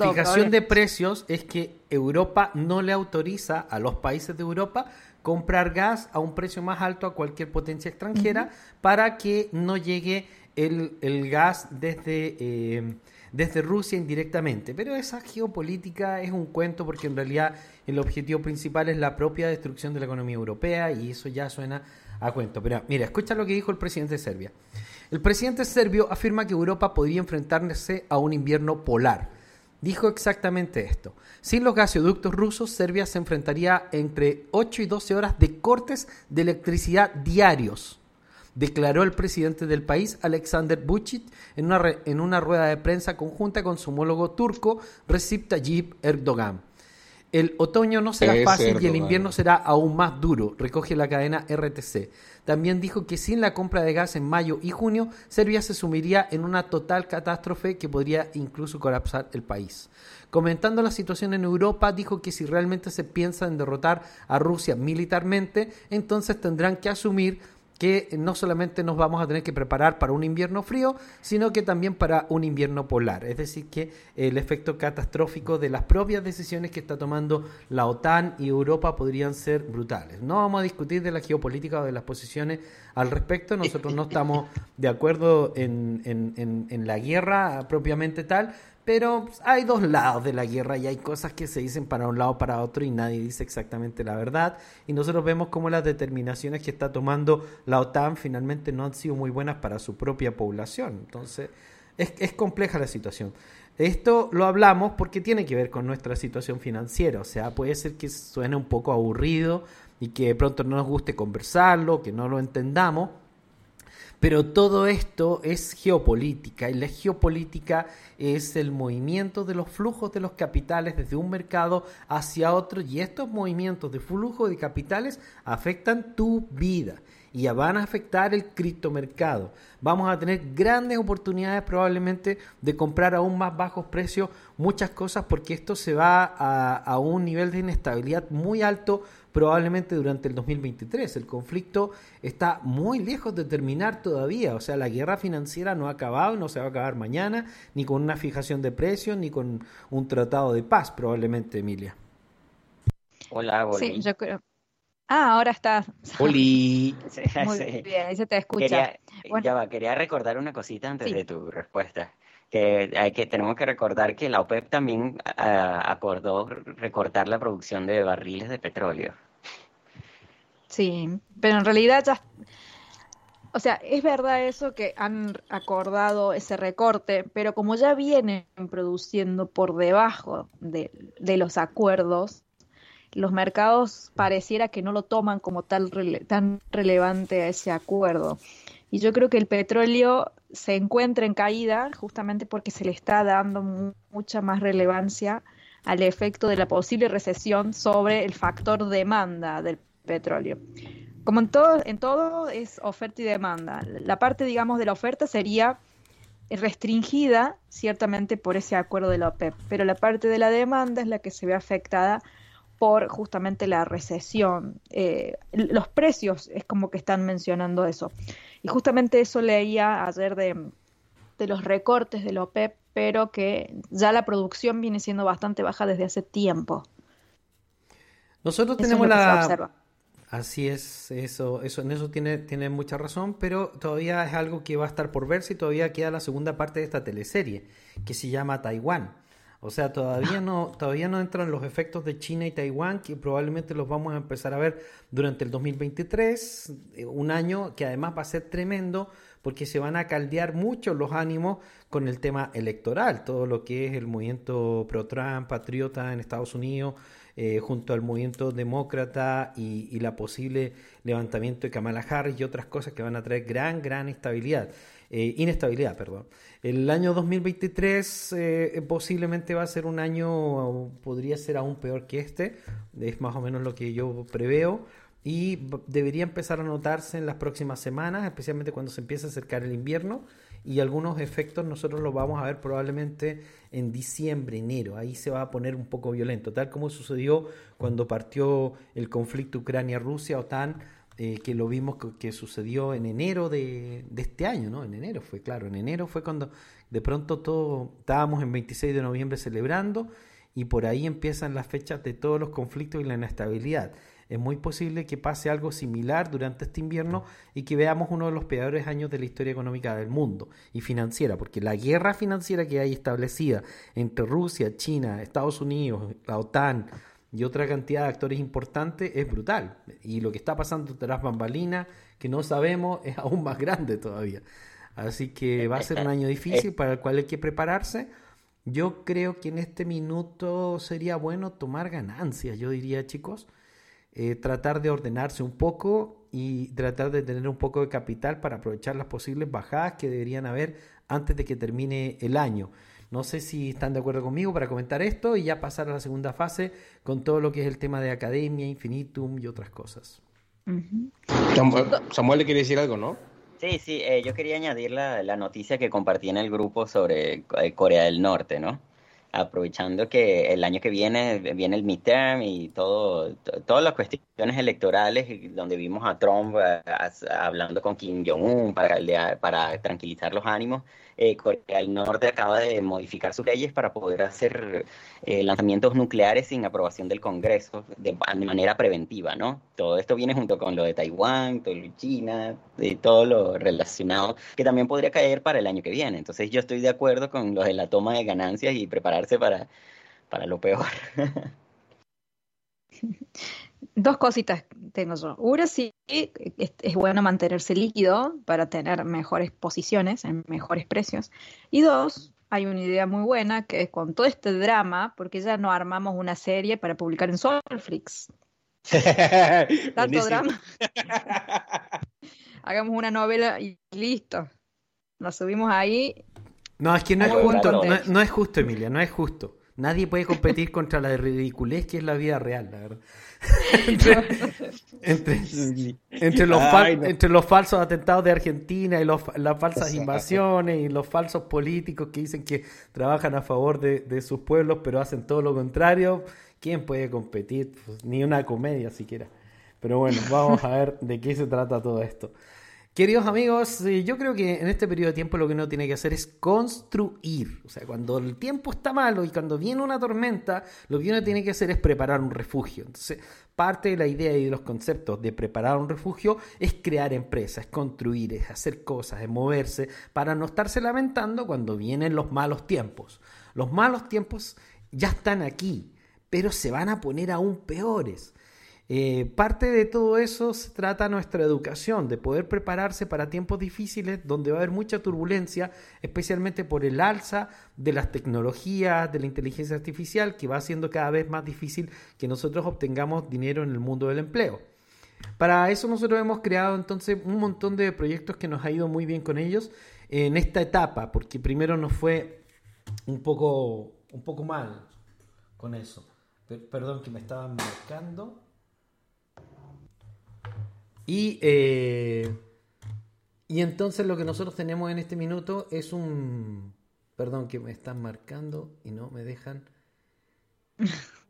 S5: fijación de precios es que Europa no le autoriza a los países de Europa comprar gas a un precio más alto a cualquier potencia extranjera para que no llegue el, el gas desde, eh, desde Rusia indirectamente. Pero esa geopolítica es un cuento porque en realidad el objetivo principal es la propia destrucción de la economía europea y eso ya suena a cuento. Pero mira, escucha lo que dijo el presidente de Serbia. El presidente serbio afirma que Europa podría enfrentarse a un invierno polar. Dijo exactamente esto. Sin los gasoductos rusos, Serbia se enfrentaría entre 8 y 12 horas de cortes de electricidad diarios declaró el presidente del país, Alexander Vucic, en una, re- en una rueda de prensa conjunta con su homólogo turco, Recep Tayyip Erdogan. El otoño no será fácil y el invierno será aún más duro, recoge la cadena RTC. También dijo que sin la compra de gas en mayo y junio, Serbia se sumiría en una total catástrofe que podría incluso colapsar el país. Comentando la situación en Europa, dijo que si realmente se piensa en derrotar a Rusia militarmente, entonces tendrán que asumir que no solamente nos vamos a tener que preparar para un invierno frío, sino que también para un invierno polar. Es decir, que el efecto catastrófico de las propias decisiones que está tomando la OTAN y Europa podrían ser brutales. No vamos a discutir de la geopolítica o de las posiciones al respecto. Nosotros no estamos de acuerdo en, en- en- en la guerra propiamente tal, pero pues, hay dos lados de la guerra y hay cosas que se dicen para un lado para otro y nadie dice exactamente la verdad. Y nosotros vemos cómo las determinaciones que está tomando la OTAN finalmente no han sido muy buenas para su propia población. Entonces, es, es compleja la situación. Esto lo hablamos porque tiene que ver con nuestra situación financiera. O sea, puede ser que suene un poco aburrido y que de pronto no nos guste conversarlo, que no lo entendamos. Pero todo esto es geopolítica y la geopolítica es el movimiento de los flujos de los capitales desde un mercado hacia otro y estos movimientos de flujo de capitales afectan tu vida y van a afectar el criptomercado. Vamos a tener grandes oportunidades probablemente de comprar a un más bajos precios muchas cosas porque esto se va a un nivel de inestabilidad muy alto probablemente durante el 2023. El conflicto está muy lejos de terminar todavía, o sea, la guerra financiera no ha acabado y no se va a acabar mañana, ni con una fijación de precios, ni con un tratado de paz, probablemente, Emilia.
S7: Hola, volví.
S6: Sí, yo creo. Ah, ahora está.
S8: Oli.
S6: Muy
S7: sí.
S6: bien, ahí se te escucha.
S7: Quería,
S6: Bueno.
S7: ya va, quería recordar una cosita antes
S6: Sí.
S7: de tu respuesta. Que, hay que tenemos que recordar que la OPEP también acordó recortar la producción de barriles de petróleo.
S6: Sí, pero en realidad ya, o sea, es verdad eso que han acordado ese recorte, pero como ya vienen produciendo por debajo de, de los acuerdos, los mercados pareciera que no lo toman como tal tan relevante a ese acuerdo. Y yo creo que el petróleo se encuentra en caída justamente porque se le está dando mu- mucha más relevancia al efecto de la posible recesión sobre el factor demanda del petróleo. Como en todo, en todo es oferta y demanda. La parte, digamos, de la oferta sería restringida ciertamente por ese acuerdo de la OPEP, pero la parte de la demanda es la que se ve afectada por justamente la recesión. Eh, los precios es como que están mencionando eso. Y justamente eso leía ayer de, de los recortes de la OPEP, pero que ya la producción viene siendo bastante baja desde hace tiempo.
S5: Nosotros
S6: Eso
S5: tenemos la... Así es, eso, eso, en eso tiene, tiene mucha razón, pero todavía es algo que va a estar por verse y todavía queda la segunda parte de esta teleserie, que se llama Taiwán. O sea, todavía no, todavía no entran los efectos de China y Taiwán, que probablemente los vamos a empezar a ver durante el 2023, eh, un año que además va a ser tremendo porque se van a caldear mucho los ánimos con el tema electoral, todo lo que es el movimiento pro-Trump, patriota en Estados Unidos, eh, junto al movimiento demócrata y, y la posible levantamiento de Kamala Harris y otras cosas que van a traer gran, gran estabilidad, eh, inestabilidad, perdón. El año 2023 eh, posiblemente va a ser un año, podría ser aún peor que este, es más o menos lo que yo preveo. Y debería empezar a notarse en las próximas semanas, especialmente cuando se empiece a acercar el invierno. Y algunos efectos nosotros los vamos a ver probablemente en diciembre, enero. Ahí se va a poner un poco violento, tal como sucedió cuando partió el conflicto Ucrania-Rusia, OTAN, eh, que lo vimos que, sucedió en enero de, de este año, ¿no? En enero fue, claro, en enero fue cuando de pronto todo, estábamos en 26 de noviembre celebrando y por ahí empiezan las fechas de todos los conflictos y la inestabilidad. es muy posible que pase algo similar durante este invierno y que veamos uno de los peores años de la historia económica del mundo y financiera, porque la guerra financiera que hay establecida entre Rusia, China, Estados Unidos, la OTAN y otra cantidad de actores importantes es brutal. Y lo que está pasando tras bambalinas, que no sabemos, es aún más grande todavía. Así que va a ser un año difícil para el cual hay que prepararse. Yo creo que en este minuto sería bueno tomar ganancias, yo diría chicos, eh, tratar de ordenarse un poco y tratar de tener un poco de capital para aprovechar las posibles bajadas que deberían haber antes de que termine el año. No sé si están de acuerdo conmigo para comentar esto y ya pasar a la segunda fase con todo lo que es el tema de academia, infinitum y otras cosas.
S8: Samuel, Samuel le quiere decir algo, ¿no?
S7: Sí, sí, eh, yo quería añadir la, la noticia que compartí en el grupo sobre eh, Corea del Norte, ¿no? Aprovechando que el año que viene viene el midterm y todo, to- todas las cuestiones electorales, donde vimos a Trump eh, hablando con Kim Jong-un para, para tranquilizar los ánimos, eh, Corea del Norte acaba de modificar sus leyes para poder hacer eh, lanzamientos nucleares sin aprobación del Congreso de, manera preventiva, ¿no? Todo esto viene junto con lo de Taiwán, todo de China, de todo lo relacionado, que también podría caer para el año que viene. Entonces yo estoy de acuerdo con lo de la toma de ganancias y prepararse para, para lo peor.
S6: Dos cositas tengo yo. Una, sí, es, es bueno mantenerse líquido para tener mejores posiciones, en mejores precios. Y dos, hay una idea muy buena que es con todo este drama, porque ya no armamos una serie para publicar en Solflix. Tanto drama. Hagamos una novela y listo. La subimos ahí.
S5: No, es que no es justo, no es justo, Emilia, no es justo. Nadie puede competir contra la ridiculez que es la vida real, la verdad. entre, entre- entre los, fal-
S8: Ay, no.
S5: entre los falsos atentados de Argentina y los, las falsas invasiones y los falsos políticos que dicen que trabajan a favor de, de sus pueblos pero hacen todo lo contrario, ¿quién puede competir? Pues, ni una comedia siquiera. Pero bueno, vamos a ver de qué se trata todo esto. Queridos amigos, yo creo que en este periodo de tiempo lo que uno tiene que hacer es construir. O sea, cuando el tiempo está malo y cuando viene una tormenta, lo que uno tiene que hacer es preparar un refugio. Entonces, parte de la idea y de los conceptos de preparar un refugio es crear empresas, es construir, es hacer cosas, es moverse, para no estarse lamentando cuando vienen los malos tiempos. Los malos tiempos ya están aquí, pero se van a poner aún peores. Eh, parte de todo eso se trata nuestra educación, de poder prepararse para tiempos difíciles donde va a haber mucha turbulencia, especialmente por el alza de las tecnologías, de la inteligencia artificial, que va haciendo cada vez más difícil que nosotros obtengamos dinero en el mundo del empleo. Para eso nosotros hemos creado entonces un montón de proyectos que nos ha ido muy bien con ellos en esta etapa, porque primero nos fue un poco, un poco mal con eso. Per- perdón que me estaban marcando. Y, eh, y entonces lo que nosotros tenemos en este minuto es un... Perdón que me están marcando y no me dejan.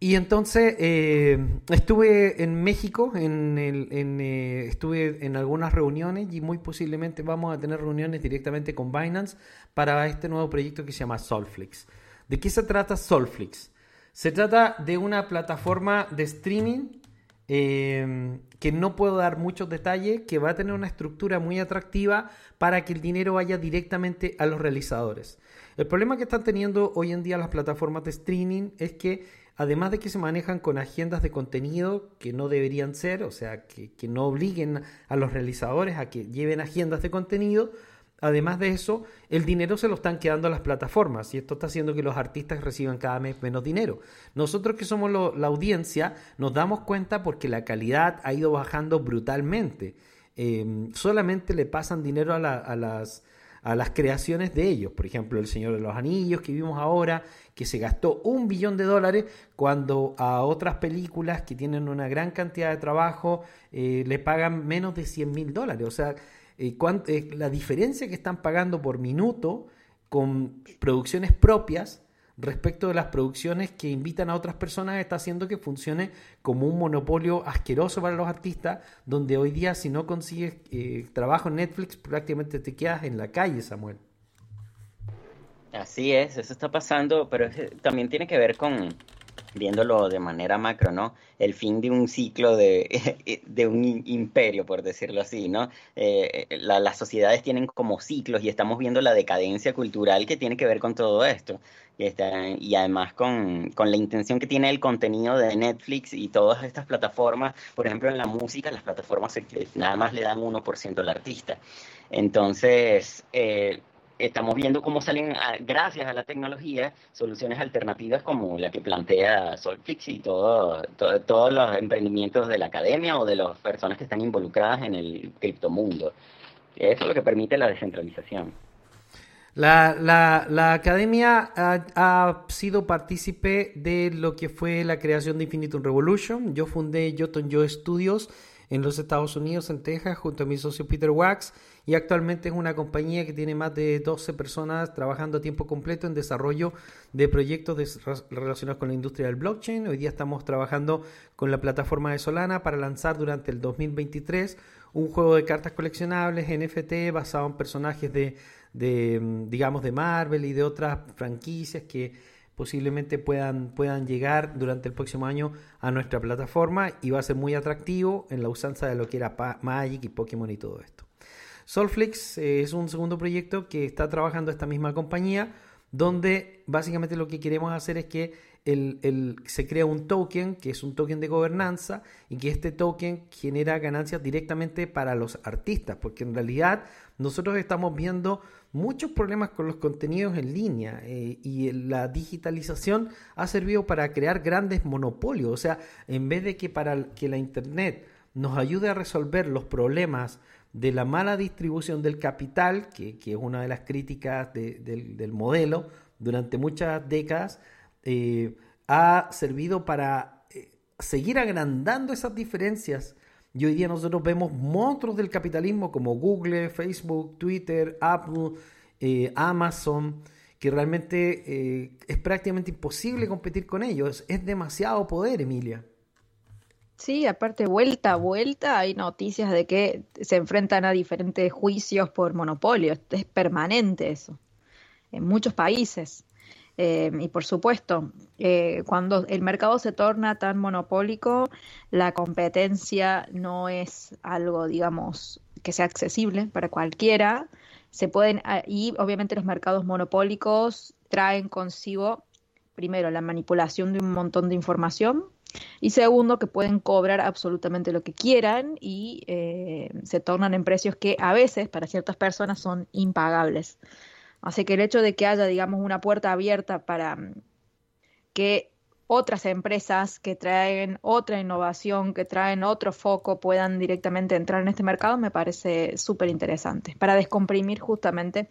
S5: Y entonces eh, estuve en México, en el, en, eh, estuve en algunas reuniones y muy posiblemente vamos a tener reuniones directamente con Binance para este nuevo proyecto que se llama Solflix. ¿De qué se trata Solflix? Se trata de una plataforma de streaming eh, que no puedo dar muchos detalles, que va a tener una estructura muy atractiva para que el dinero vaya directamente a los realizadores. El problema que están teniendo hoy en día las plataformas de streaming es que además de que se manejan con agendas de contenido que no deberían ser, o sea, que, que no obliguen a los realizadores a que lleven agendas de contenido, Además de eso, el dinero se lo están quedando a las plataformas y esto está haciendo que los artistas reciban cada vez menos dinero. Nosotros que somos la audiencia nos damos cuenta porque la calidad ha ido bajando brutalmente. Eh, solamente le pasan dinero a, a las, a las creaciones de ellos. Por ejemplo, El Señor de los Anillos que vimos ahora, que se gastó un billón de dólares cuando a otras películas que tienen una gran cantidad de trabajo eh, le pagan menos de 100 mil dólares. O sea, la diferencia que están pagando por minuto con producciones propias respecto de las producciones que invitan a otras personas está haciendo que funcione como un monopolio asqueroso para los artistas, donde hoy día si no consigues eh, trabajo en Netflix prácticamente te quedas en la calle, Samuel.
S7: Así es, eso está pasando, pero también tiene que ver con, viéndolo de manera macro, ¿no? El fin de un ciclo de, de un imperio, por decirlo así, ¿no? Eh, la- las sociedades tienen como ciclos y estamos viendo la decadencia cultural que tiene que ver con todo esto. Y, está- y además con, con la intención que tiene el contenido de Netflix y todas estas plataformas, por ejemplo, en la música, las plataformas nada más le dan 1% al artista. Entonces, eh, estamos viendo cómo salen, ah, gracias a la tecnología, soluciones alternativas como la que plantea Solflix y todo, todo- todos los emprendimientos de la academia o de las personas que están involucradas en el criptomundo. Eso es lo que permite la descentralización.
S5: La, la- la academia ha, ha sido partícipe de lo que fue la creación de Infinitum Revolution. Yo fundé Yoton Yo Studios en los Estados Unidos, en Texas, junto a mi socio Peter Wax. Y actualmente es una compañía que tiene más de 12 personas trabajando a tiempo completo en desarrollo de proyectos relacionados con la industria del blockchain. Hoy día estamos trabajando con la plataforma de Solana para lanzar durante el 2023 un juego de cartas coleccionables NFT basado en personajes de, de, mm, digamos, de Marvel y de otras franquicias que posiblemente puedan, puedan llegar durante el próximo año a nuestra plataforma y va a ser muy atractivo en la usanza de lo que era Magic y Pokémon y todo esto. Solflix eh, es un segundo proyecto que está trabajando esta misma compañía, donde básicamente lo que queremos hacer es que se crea un token, que es un token de gobernanza, y que este token genera ganancias directamente para los artistas, porque en realidad nosotros estamos viendo muchos problemas con los contenidos en línea eh, y la digitalización ha servido para crear grandes monopolios, o sea, en vez de que para que la Internet nos ayude a resolver los problemas de la mala distribución del capital, que, que es una de las críticas de- del, del modelo durante muchas décadas, eh, ha servido para eh, seguir agrandando esas diferencias. Y hoy día nosotros vemos monstruos del capitalismo como Google, Facebook, Twitter, Apple, eh, Amazon, que realmente es prácticamente imposible competir con ellos. Es demasiado poder, Emilia.
S6: Sí, aparte, vuelta a vuelta hay noticias de que se enfrentan a diferentes juicios por monopolio. Es permanente eso, en muchos países. Eh, y por supuesto, eh, cuando el mercado se torna tan monopólico, la competencia no es algo, digamos, que sea accesible para cualquiera. Se pueden, ah, y obviamente los mercados monopólicos traen consigo, primero, la manipulación de un montón de información y segundo, que pueden cobrar absolutamente lo que quieran y eh, se tornan en precios que a veces para ciertas personas son impagables. Así que el hecho de que haya, digamos, una puerta abierta para mm, que otras empresas que traen otra innovación, que traen otro foco, puedan directamente entrar en este mercado, me parece súper interesante para descomprimir justamente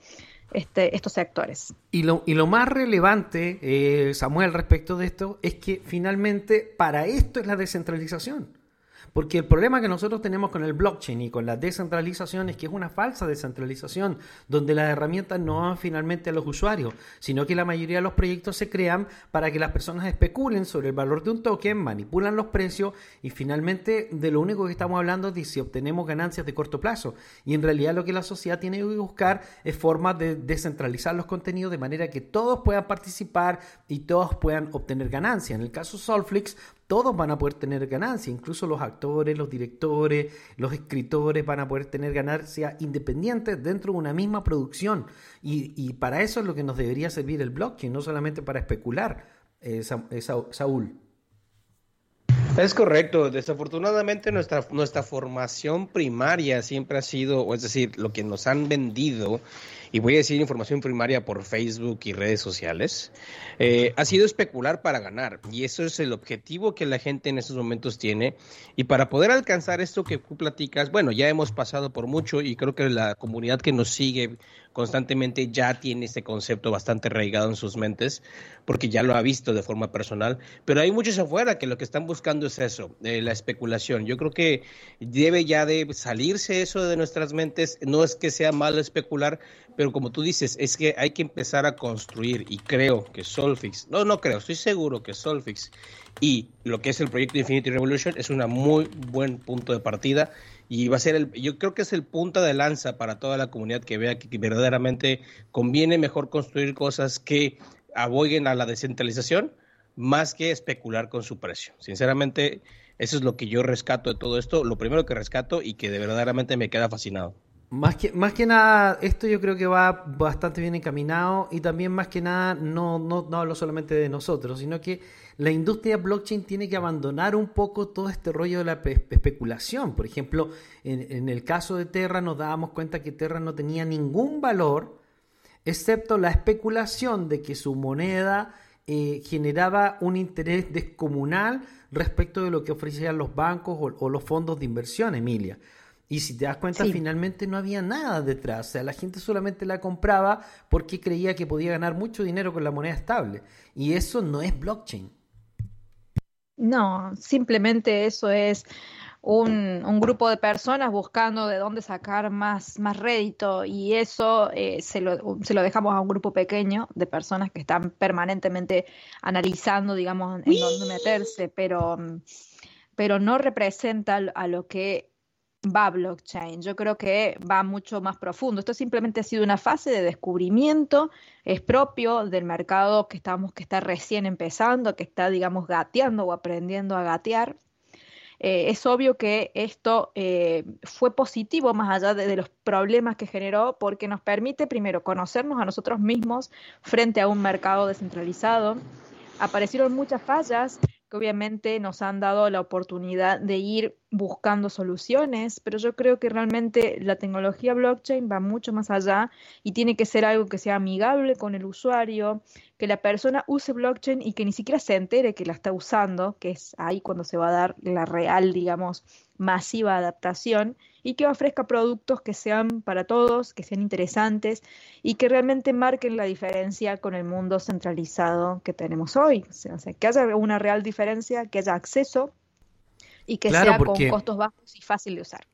S6: este, estos sectores.
S5: Y lo, y lo más relevante, eh, Samuel, respecto de esto, es que finalmente para esto es la descentralización. Porque el problema que nosotros tenemos con el blockchain y con la descentralización es que es una falsa descentralización, donde las herramientas no van finalmente a los usuarios, sino que la mayoría de los proyectos se crean para que las personas especulen sobre el valor de un token, manipulan los precios y finalmente de lo único que estamos hablando es de si obtenemos ganancias de corto plazo. Y en realidad lo que la sociedad tiene que buscar es formas de descentralizar los contenidos de manera que todos puedan participar y todos puedan obtener ganancias. En el caso Solflix, todos van a poder tener ganancia, incluso los actores, los directores, los escritores van a poder tener ganancias independientes dentro de una misma producción. Y, y para eso es lo que nos debería servir el blockchain, no solamente para especular, eh, eh, Sa- Saúl.
S8: Es correcto. Desafortunadamente nuestra, nuestra formación primaria siempre ha sido, o es decir, lo que nos han vendido, y voy a decir información primaria por Facebook y redes sociales, eh, ha sido especular para ganar. Y eso es el objetivo que la gente en estos momentos tiene. Y para poder alcanzar esto que tú platicas, bueno, ya hemos pasado por mucho y creo que la comunidad que nos sigue constantemente ya tiene este concepto bastante arraigado en sus mentes, porque ya lo ha visto de forma personal, pero hay muchos afuera que lo que están buscando es eso, eh, la especulación. Yo creo que debe ya de salirse eso de nuestras mentes, no es que sea malo especular, pero como tú dices, es que hay que empezar a construir. Y creo que Solfix, no, no creo, estoy seguro que Solfix y lo que es el proyecto Infinity Revolution es un muy buen punto de partida y va a ser el, yo creo que es el punta de lanza para toda la comunidad que vea que, verdaderamente conviene mejor construir cosas que aboyen a la descentralización más que especular con su precio. Sinceramente, eso es lo que yo rescato de todo esto, lo primero que rescato y que de verdaderamente me queda fascinado.
S5: Más que, más que nada, esto yo creo que va bastante bien encaminado y también más que nada no, no, no hablo solamente de nosotros, sino que la industria blockchain tiene que abandonar un poco todo este rollo de la pe- especulación. Por ejemplo, en, en el caso de Terra nos dábamos cuenta que Terra no tenía ningún valor excepto la especulación de que su moneda eh, generaba un interés descomunal respecto de lo que ofrecían los bancos o los fondos de inversión, Emilia. Y si te das cuenta,
S6: Sí.
S5: finalmente no había nada detrás. O sea, la gente solamente la compraba porque creía que podía ganar mucho dinero con la moneda estable. Y eso no es blockchain.
S6: No, simplemente eso es un, un grupo de personas buscando de dónde sacar más, más rédito y eso eh, se lo, se lo dejamos a un grupo pequeño de personas que están permanentemente analizando, digamos, en dónde meterse, pero, pero no representa a lo que va blockchain. Yo creo que va mucho más profundo. Esto simplemente ha sido una fase de descubrimiento, es propio del mercado que estamos, que está recién empezando, que está, digamos, gateando o aprendiendo a gatear. Eh, es obvio que esto eh, fue positivo más allá de, de los problemas que generó porque nos permite primero conocernos a nosotros mismos frente a un mercado descentralizado. Aparecieron muchas fallas que obviamente nos han dado la oportunidad de ir buscando soluciones, pero yo creo que realmente la tecnología blockchain va mucho más allá y tiene que ser algo que sea amigable con el usuario, que la persona use blockchain y que ni siquiera se entere que la está usando, que es ahí cuando se va a dar la real, digamos, masiva adaptación y que ofrezca productos que sean para todos, que sean interesantes y que realmente marquen la diferencia con el mundo centralizado que tenemos hoy. O sea, que haya una real diferencia, que haya acceso y que
S5: Claro,
S6: sea
S5: porque-
S6: con costos bajos y fácil de usar.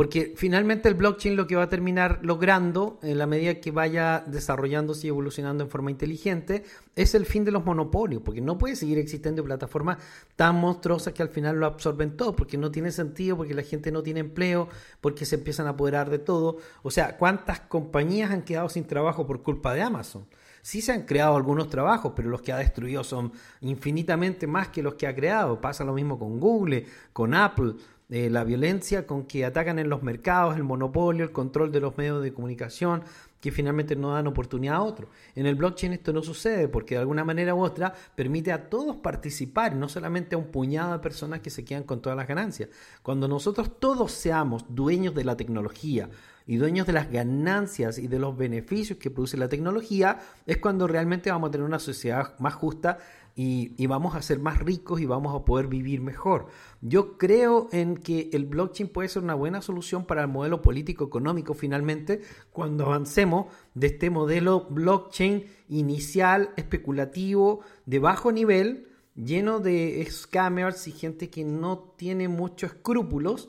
S5: Porque finalmente el blockchain lo que va a terminar logrando, en la medida que vaya desarrollándose y evolucionando en forma inteligente, es el fin de los monopolios, porque no puede seguir existiendo plataformas tan monstruosas que al final lo absorben todo, porque no tiene sentido, porque la gente no tiene empleo, porque se empiezan a apoderar de todo. O sea, ¿cuántas compañías han quedado sin trabajo por culpa de Amazon? Sí se han creado algunos trabajos, pero los que ha destruido son infinitamente más que los que ha creado. Pasa lo mismo con Google, con Apple eh, la violencia con que atacan en los mercados, el monopolio, el control de los medios de comunicación, que finalmente no dan oportunidad a otros. En el blockchain esto no sucede porque de alguna manera u otra permite a todos participar, no solamente a un puñado de personas que se quedan con todas las ganancias. Cuando nosotros todos seamos dueños de la tecnología, y dueños de las ganancias y de los beneficios que produce la tecnología, es cuando realmente vamos a tener una sociedad más justa y, vamos a ser más ricos y vamos a poder vivir mejor. Yo creo en que el blockchain puede ser una buena solución para el modelo político económico finalmente cuando avancemos de este modelo blockchain inicial, especulativo, de bajo nivel, lleno de scammers y gente que no tiene muchos escrúpulos,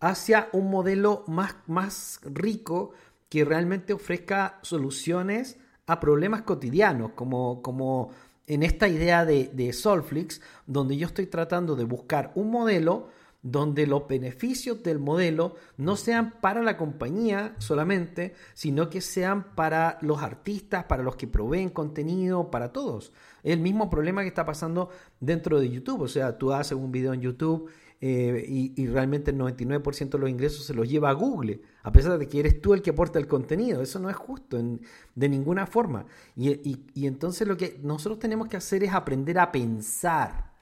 S5: hacia un modelo más, más rico que realmente ofrezca soluciones a problemas cotidianos, como, como en esta idea de, de Solflix, donde yo estoy tratando de buscar un modelo donde los beneficios del modelo no sean para la compañía solamente, sino que sean para los artistas, para los que proveen contenido, para todos. El mismo problema que está pasando dentro de YouTube. O sea, tú haces un video en YouTube eh, y, y, realmente el 99% de los ingresos se los lleva a Google, a pesar de que eres tú el que aporta el contenido. Eso no es justo en, de ninguna forma. Y, y, y, entonces lo que nosotros tenemos que hacer es aprender a pensar.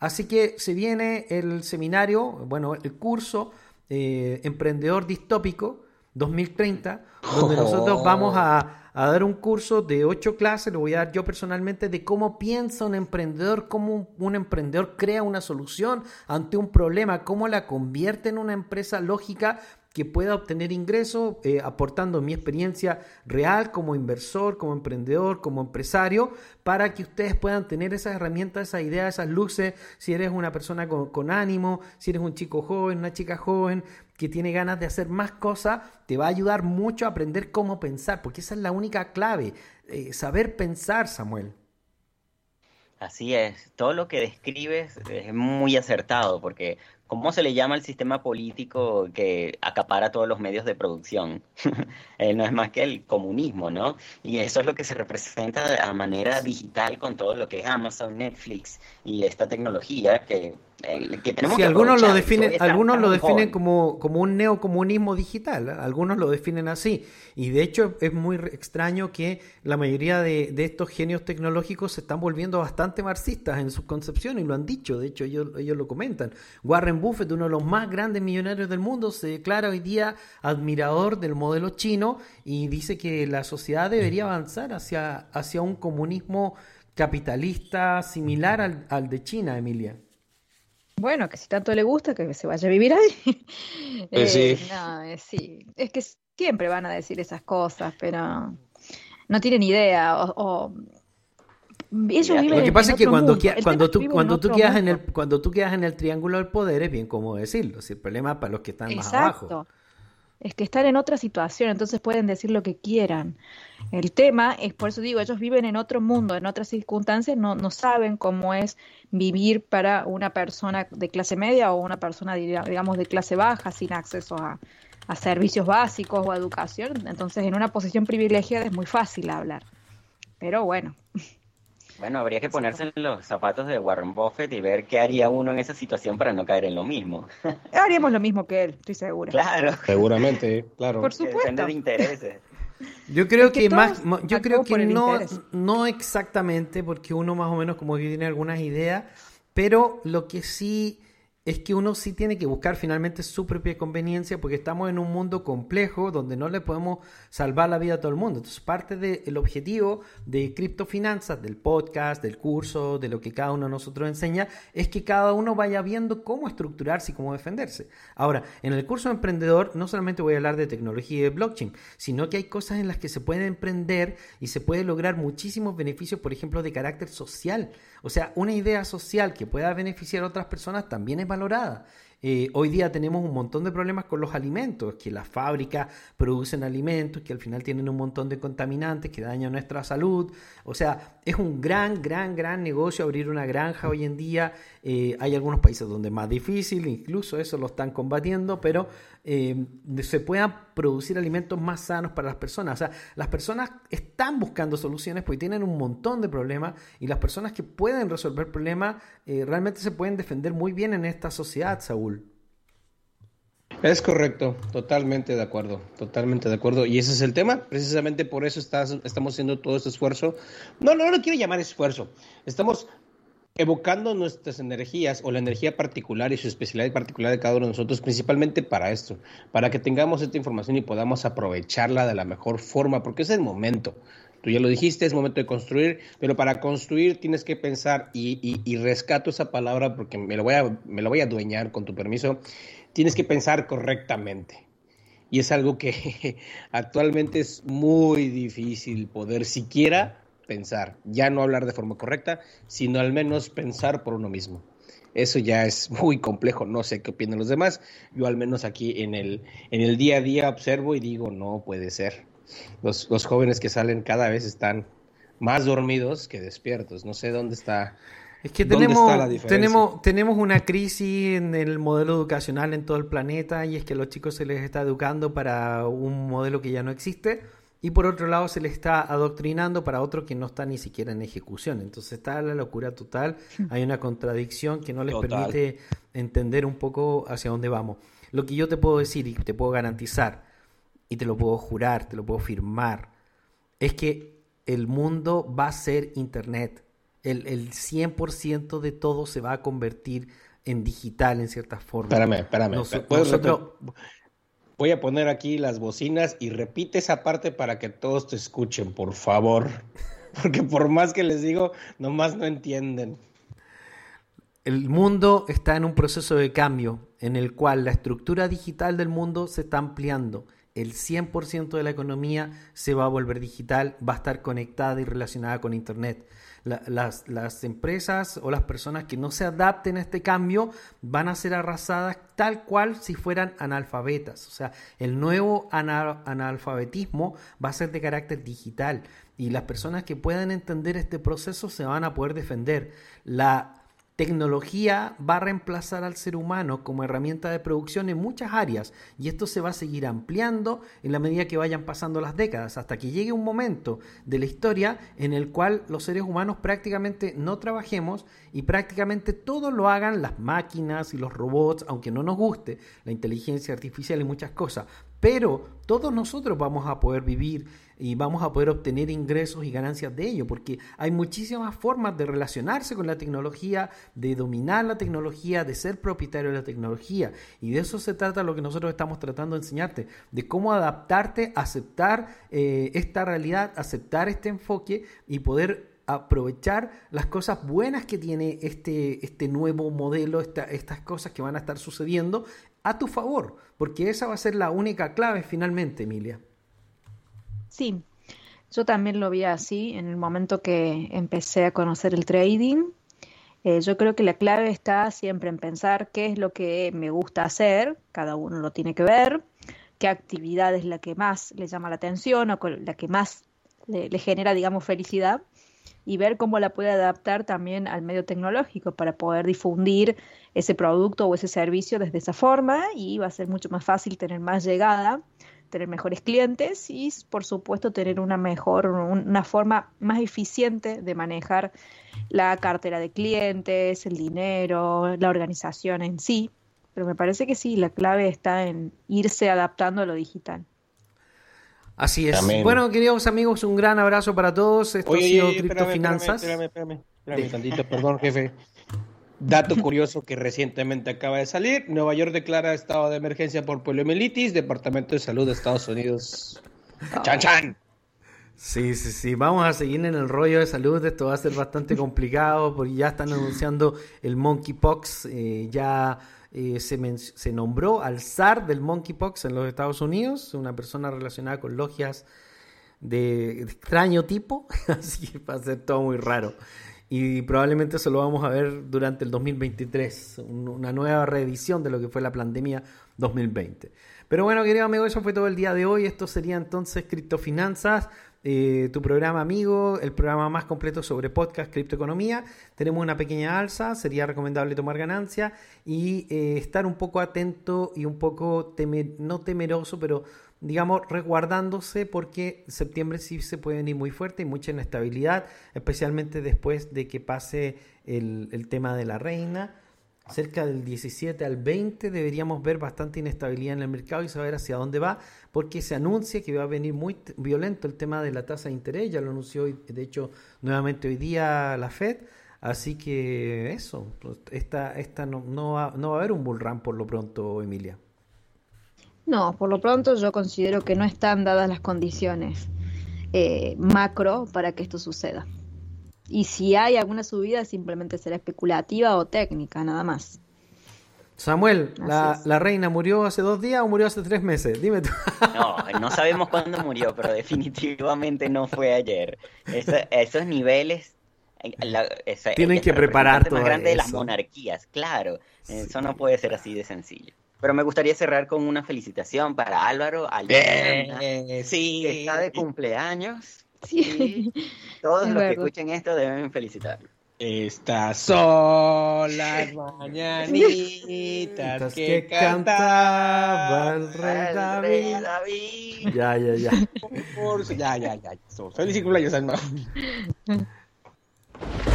S5: Así que se viene el seminario, bueno, el curso eh, Emprendedor Distópico 2030, donde nosotros vamos a, a, dar un curso de ocho clases, lo voy a dar yo personalmente, de cómo piensa un emprendedor, cómo un, un, emprendedor crea una solución ante un problema, cómo la convierte en una empresa lógica que pueda obtener ingresos, eh, aportando mi experiencia real como inversor, como emprendedor, como empresario, para que ustedes puedan tener esas herramientas, esas ideas, esas luces, si eres una persona con, ánimo, si eres un chico joven, una chica joven, que tiene ganas de hacer más cosas, te va a ayudar mucho a aprender cómo pensar, porque esa es la única clave, eh, saber pensar, Samuel.
S7: Así es, todo lo que describes es muy acertado, porque ¿cómo se le llama al sistema político que acapara todos los medios de producción? Eh, no es más que el comunismo, ¿no? Y eso es lo que se representa a manera digital con todo lo que es Amazon, Netflix y esta tecnología que, que tenemos
S5: Sí,
S7: que
S5: algunos lo definen, algunos lo definen como, como un neocomunismo digital, ¿eh? algunos lo definen así. Y de hecho es muy extraño que la mayoría de, de estos genios tecnológicos se están volviendo bastante marxistas en sus concepciones y lo han dicho, de hecho ellos, ellos lo comentan. Warren Buffett, uno de los más grandes millonarios del mundo, se declara hoy día admirador del modelo chino y dice que la sociedad debería avanzar hacia, hacia un comunismo capitalista similar al, al de China, Emilia.
S6: Bueno, que si tanto le gusta, que se vaya a vivir ahí. Eh,
S8: sí.
S6: no, eh, sí. Es que siempre van a decir esas cosas, pero no tienen idea. O, o- ellos
S7: Lo que
S6: viven
S5: Lo que
S6: en
S5: pasa es que cuando, cuando tú, cuando tú quedas en el, cuando tú quedas en el triángulo del poder es bien como decirlo. Si el problema es para los que están más abajo.
S6: Es que están en otra situación, entonces pueden decir lo que quieran. El tema es, por eso digo, ellos viven en otro mundo, en otras circunstancias, no, no saben cómo es vivir para una persona de clase media o una persona, digamos, de clase baja, sin acceso a, a servicios básicos o a educación. Entonces, en una posición privilegiada es muy fácil hablar. Pero bueno,
S7: Bueno, habría que ponerse en los zapatos de Warren Buffett y ver qué haría uno en esa situación para no caer en lo mismo.
S6: haríamos lo mismo que él, estoy segura.
S7: Claro,
S8: Seguramente, claro.
S6: Por
S7: que
S6: supuesto.
S7: depende de intereses.
S5: Yo creo
S6: que
S5: más, yo creo que no, no exactamente, porque uno más o menos como que tiene algunas ideas, pero lo que sí es que uno sí tiene que buscar finalmente su propia conveniencia, porque estamos en un mundo complejo donde no le podemos salvar la vida a todo el mundo. Entonces, parte del objetivo de criptofinanzas, del podcast, del curso, de lo que cada uno de nosotros enseña, es que cada uno vaya viendo cómo estructurarse y cómo defenderse. Ahora, en el curso de emprendedor no solamente voy a hablar de tecnología y de blockchain, sino que hay cosas en las que se puede emprender y se puede lograr muchísimos beneficios, por ejemplo, de carácter social. O sea, una idea social que pueda beneficiar a otras personas también es valorada. Eh, hoy día tenemos un montón de problemas con los alimentos, que las fábricas producen alimentos que al final tienen un montón de contaminantes que dañan nuestra salud. O sea, es un gran, gran, gran negocio abrir una granja hoy en día. Eh, hay algunos países donde es más difícil, incluso eso lo están combatiendo, pero eh, se puedan producir alimentos más sanos para las personas. O sea, las personas están buscando soluciones porque tienen un montón de problemas y las personas que pueden resolver problemas eh, realmente se pueden defender muy bien en esta sociedad, Saúl.
S8: Es correcto, totalmente de acuerdo, totalmente de acuerdo. Y ese es el tema, precisamente por eso estamos haciendo todo este esfuerzo. No, no lo quiero llamar esfuerzo, estamos evocando nuestras energías o la energía particular y su especialidad particular de cada uno de nosotros, principalmente para esto, para que tengamos esta información y podamos aprovecharla de la mejor forma, porque es el momento. Tú ya lo dijiste, es momento de construir, pero para construir tienes que pensar, y, y- y rescato esa palabra porque me lo, voy a, me lo voy a adueñar con tu permiso, tienes que pensar correctamente. Y es algo que actualmente es muy difícil poder siquiera pensar, ya no hablar de forma correcta, sino al menos pensar por uno mismo. Eso ya es muy complejo, no sé qué opinan los demás. Yo al menos aquí en el, en el día a día observo y digo, no puede ser. Los, los jóvenes que salen cada vez están más dormidos que despiertos. No sé dónde está.
S5: Es que
S8: ¿Dónde
S5: tenemos,
S8: está la diferencia?
S5: tenemos, tenemos una crisis en el modelo educacional en todo el planeta y es que a los chicos se les está educando para un modelo que ya no existe y por otro lado se les está adoctrinando para otro que no está ni siquiera en ejecución. Entonces está la locura total, hay una contradicción que no les
S8: Total.
S5: permite entender un poco hacia dónde vamos. Lo que yo te puedo decir y te puedo garantizar y te lo puedo jurar, te lo puedo firmar, es que el mundo va a ser Internet. El, el 100% de todo se va a convertir en digital en cierta forma.
S8: Espérame, espérame.
S5: Nos-
S8: ¿Puedes
S5: nosotros-?
S8: Voy a poner aquí las bocinas y repite esa parte para que todos te escuchen, por favor. Porque por más que les digo, nomás no entienden.
S5: El mundo está en un proceso de cambio en el cual la estructura digital del mundo se está ampliando. El 100% de la economía se va a volver digital, va a estar conectada y relacionada con Internet. La- las, las empresas o las personas que no se adapten a este cambio van a ser arrasadas tal cual si fueran analfabetas. O sea, el nuevo ana- analfabetismo va a ser de carácter digital y las personas que puedan entender este proceso se van a poder defender. La tecnología va a reemplazar al ser humano como herramienta de producción en muchas áreas y esto se va a seguir ampliando en la medida que vayan pasando las décadas hasta que llegue un momento de la historia en el cual los seres humanos prácticamente no trabajemos y prácticamente todo lo hagan las máquinas y los robots, aunque no nos guste la inteligencia artificial y muchas cosas, pero todos nosotros vamos a poder vivir y vamos a poder obtener ingresos y ganancias de ello, porque hay muchísimas formas de relacionarse con la tecnología, de dominar la tecnología, de ser propietario de la tecnología. Y de eso se trata lo que nosotros estamos tratando de enseñarte, de cómo adaptarte, aceptar eh, esta realidad, aceptar este enfoque y poder aprovechar las cosas buenas que tiene este, este nuevo modelo, esta- estas cosas que van a estar sucediendo a tu favor, porque esa va a ser la única clave finalmente, Emilia.
S6: Sí, yo también lo vi así en el momento que empecé a conocer el trading. Eh, yo creo que la clave está siempre en pensar qué es lo que me gusta hacer, cada uno lo tiene que ver, qué actividad es la que más le llama la atención o la que más le, le genera, digamos, felicidad y ver cómo la puede adaptar también al medio tecnológico para poder difundir ese producto o ese servicio desde esa forma y va a ser mucho más fácil tener más llegada, tener mejores clientes y por supuesto tener una mejor, un- una forma más eficiente de manejar la cartera de clientes, el dinero, la organización en sí. Pero me parece que sí, la clave está en irse adaptando a lo digital.
S5: Así es. Bueno, queridos amigos, un gran abrazo para todos. Esto
S8: Oye,
S5: ha sido
S8: oye, espérame,
S5: Criptofinanzas.
S8: Espérame, espérame, espérame, espérame tantito, perdón, jefe. Dato curioso que recientemente acaba de salir. Nueva York declara estado de emergencia por poliomielitis. Departamento de Salud de Estados Unidos. ¡Chan, chan!
S5: Sí, sí, sí. Vamos a seguir en el rollo de salud. Esto va a ser bastante complicado porque ya están anunciando el monkeypox. eh, ya eh, se, men- se nombró al zar del monkeypox en los Estados Unidos, una persona relacionada con logias de extraño tipo. Así que va a ser todo muy raro. Y probablemente eso lo vamos a ver durante el 2023, un- una nueva reedición de lo que fue la pandemia 2020. Pero bueno, querido amigo, eso fue todo el día de hoy. Esto sería entonces Criptofinanzas, eh, tu programa amigo, el programa más completo sobre podcast, criptoeconomía. Tenemos una pequeña alza, sería recomendable tomar ganancia y eh, estar un poco atento y un poco, teme- no temeroso, pero digamos, resguardándose porque septiembre sí se puede venir muy fuerte y mucha inestabilidad, especialmente después de que pase el, el tema de la reina. Cerca del 17 al 20 deberíamos ver bastante inestabilidad en el mercado y saber hacia dónde va, porque se anuncia que va a venir muy violento el tema de la tasa de interés, ya lo anunció de hecho nuevamente hoy día la Fed, así que eso, esta, esta no, no, va, no va a haber un bull run por lo pronto, Emilia.
S6: No, por lo pronto yo considero que no están dadas las condiciones eh, macro para que esto suceda. Y si hay alguna subida, simplemente será especulativa o técnica, nada más.
S5: Samuel, la, reina murió hace dos días o murió hace tres meses? Dime tú.
S7: No, no sabemos cuándo murió, pero definitivamente no fue ayer. Eso- esos niveles. eh, la- esa-
S5: Tienen que preparar todo
S7: más grande de las
S5: eso.
S7: monarquías, claro. Eso no puede ser así de sencillo. Pero me gustaría cerrar con una felicitación para Álvaro
S8: Eh, sí.
S7: que está de cumpleaños.
S6: Sí.
S7: Y todos los que escuchen esto deben felicitarlo.
S8: Estas son las mañanitas
S5: Mientras
S8: que cantaba el
S5: rey David.
S7: David.
S5: Ya, ya, ya.
S8: Por- Ya, ya, ya. ya. Feliz cumpleaños, Alma.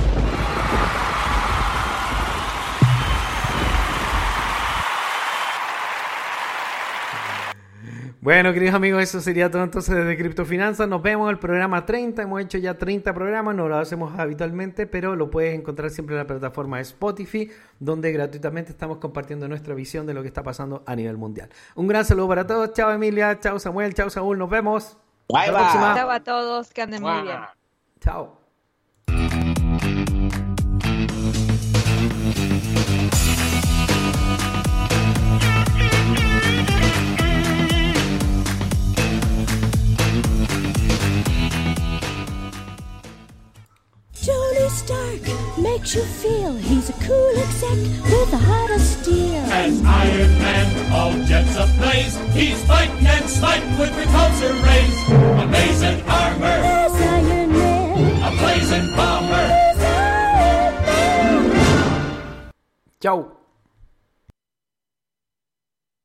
S5: Bueno, queridos amigos, eso sería todo entonces desde Criptofinanzas. Nos vemos en el programa 30. Hemos hecho ya 30 programas, no lo hacemos habitualmente, pero lo puedes encontrar siempre en la plataforma Spotify, donde gratuitamente estamos compartiendo nuestra visión de lo que está pasando a nivel mundial. Un gran saludo para todos. Chao Emilia, chao Samuel, chao Saúl. Nos vemos.
S8: Bye,
S5: Hasta la
S8: bye.
S5: próxima.
S6: Chao a todos, que anden muy bien.
S5: Chao.
S3: Makes you feel he's a cool exec with a heart of steel.
S4: As Iron Man, all jets ablaze, he's fighting and smiting with repulsor rays. Amazing armor,
S3: There's Iron Man.
S4: a blazing bomber.
S3: There's Iron Man.
S5: Chau.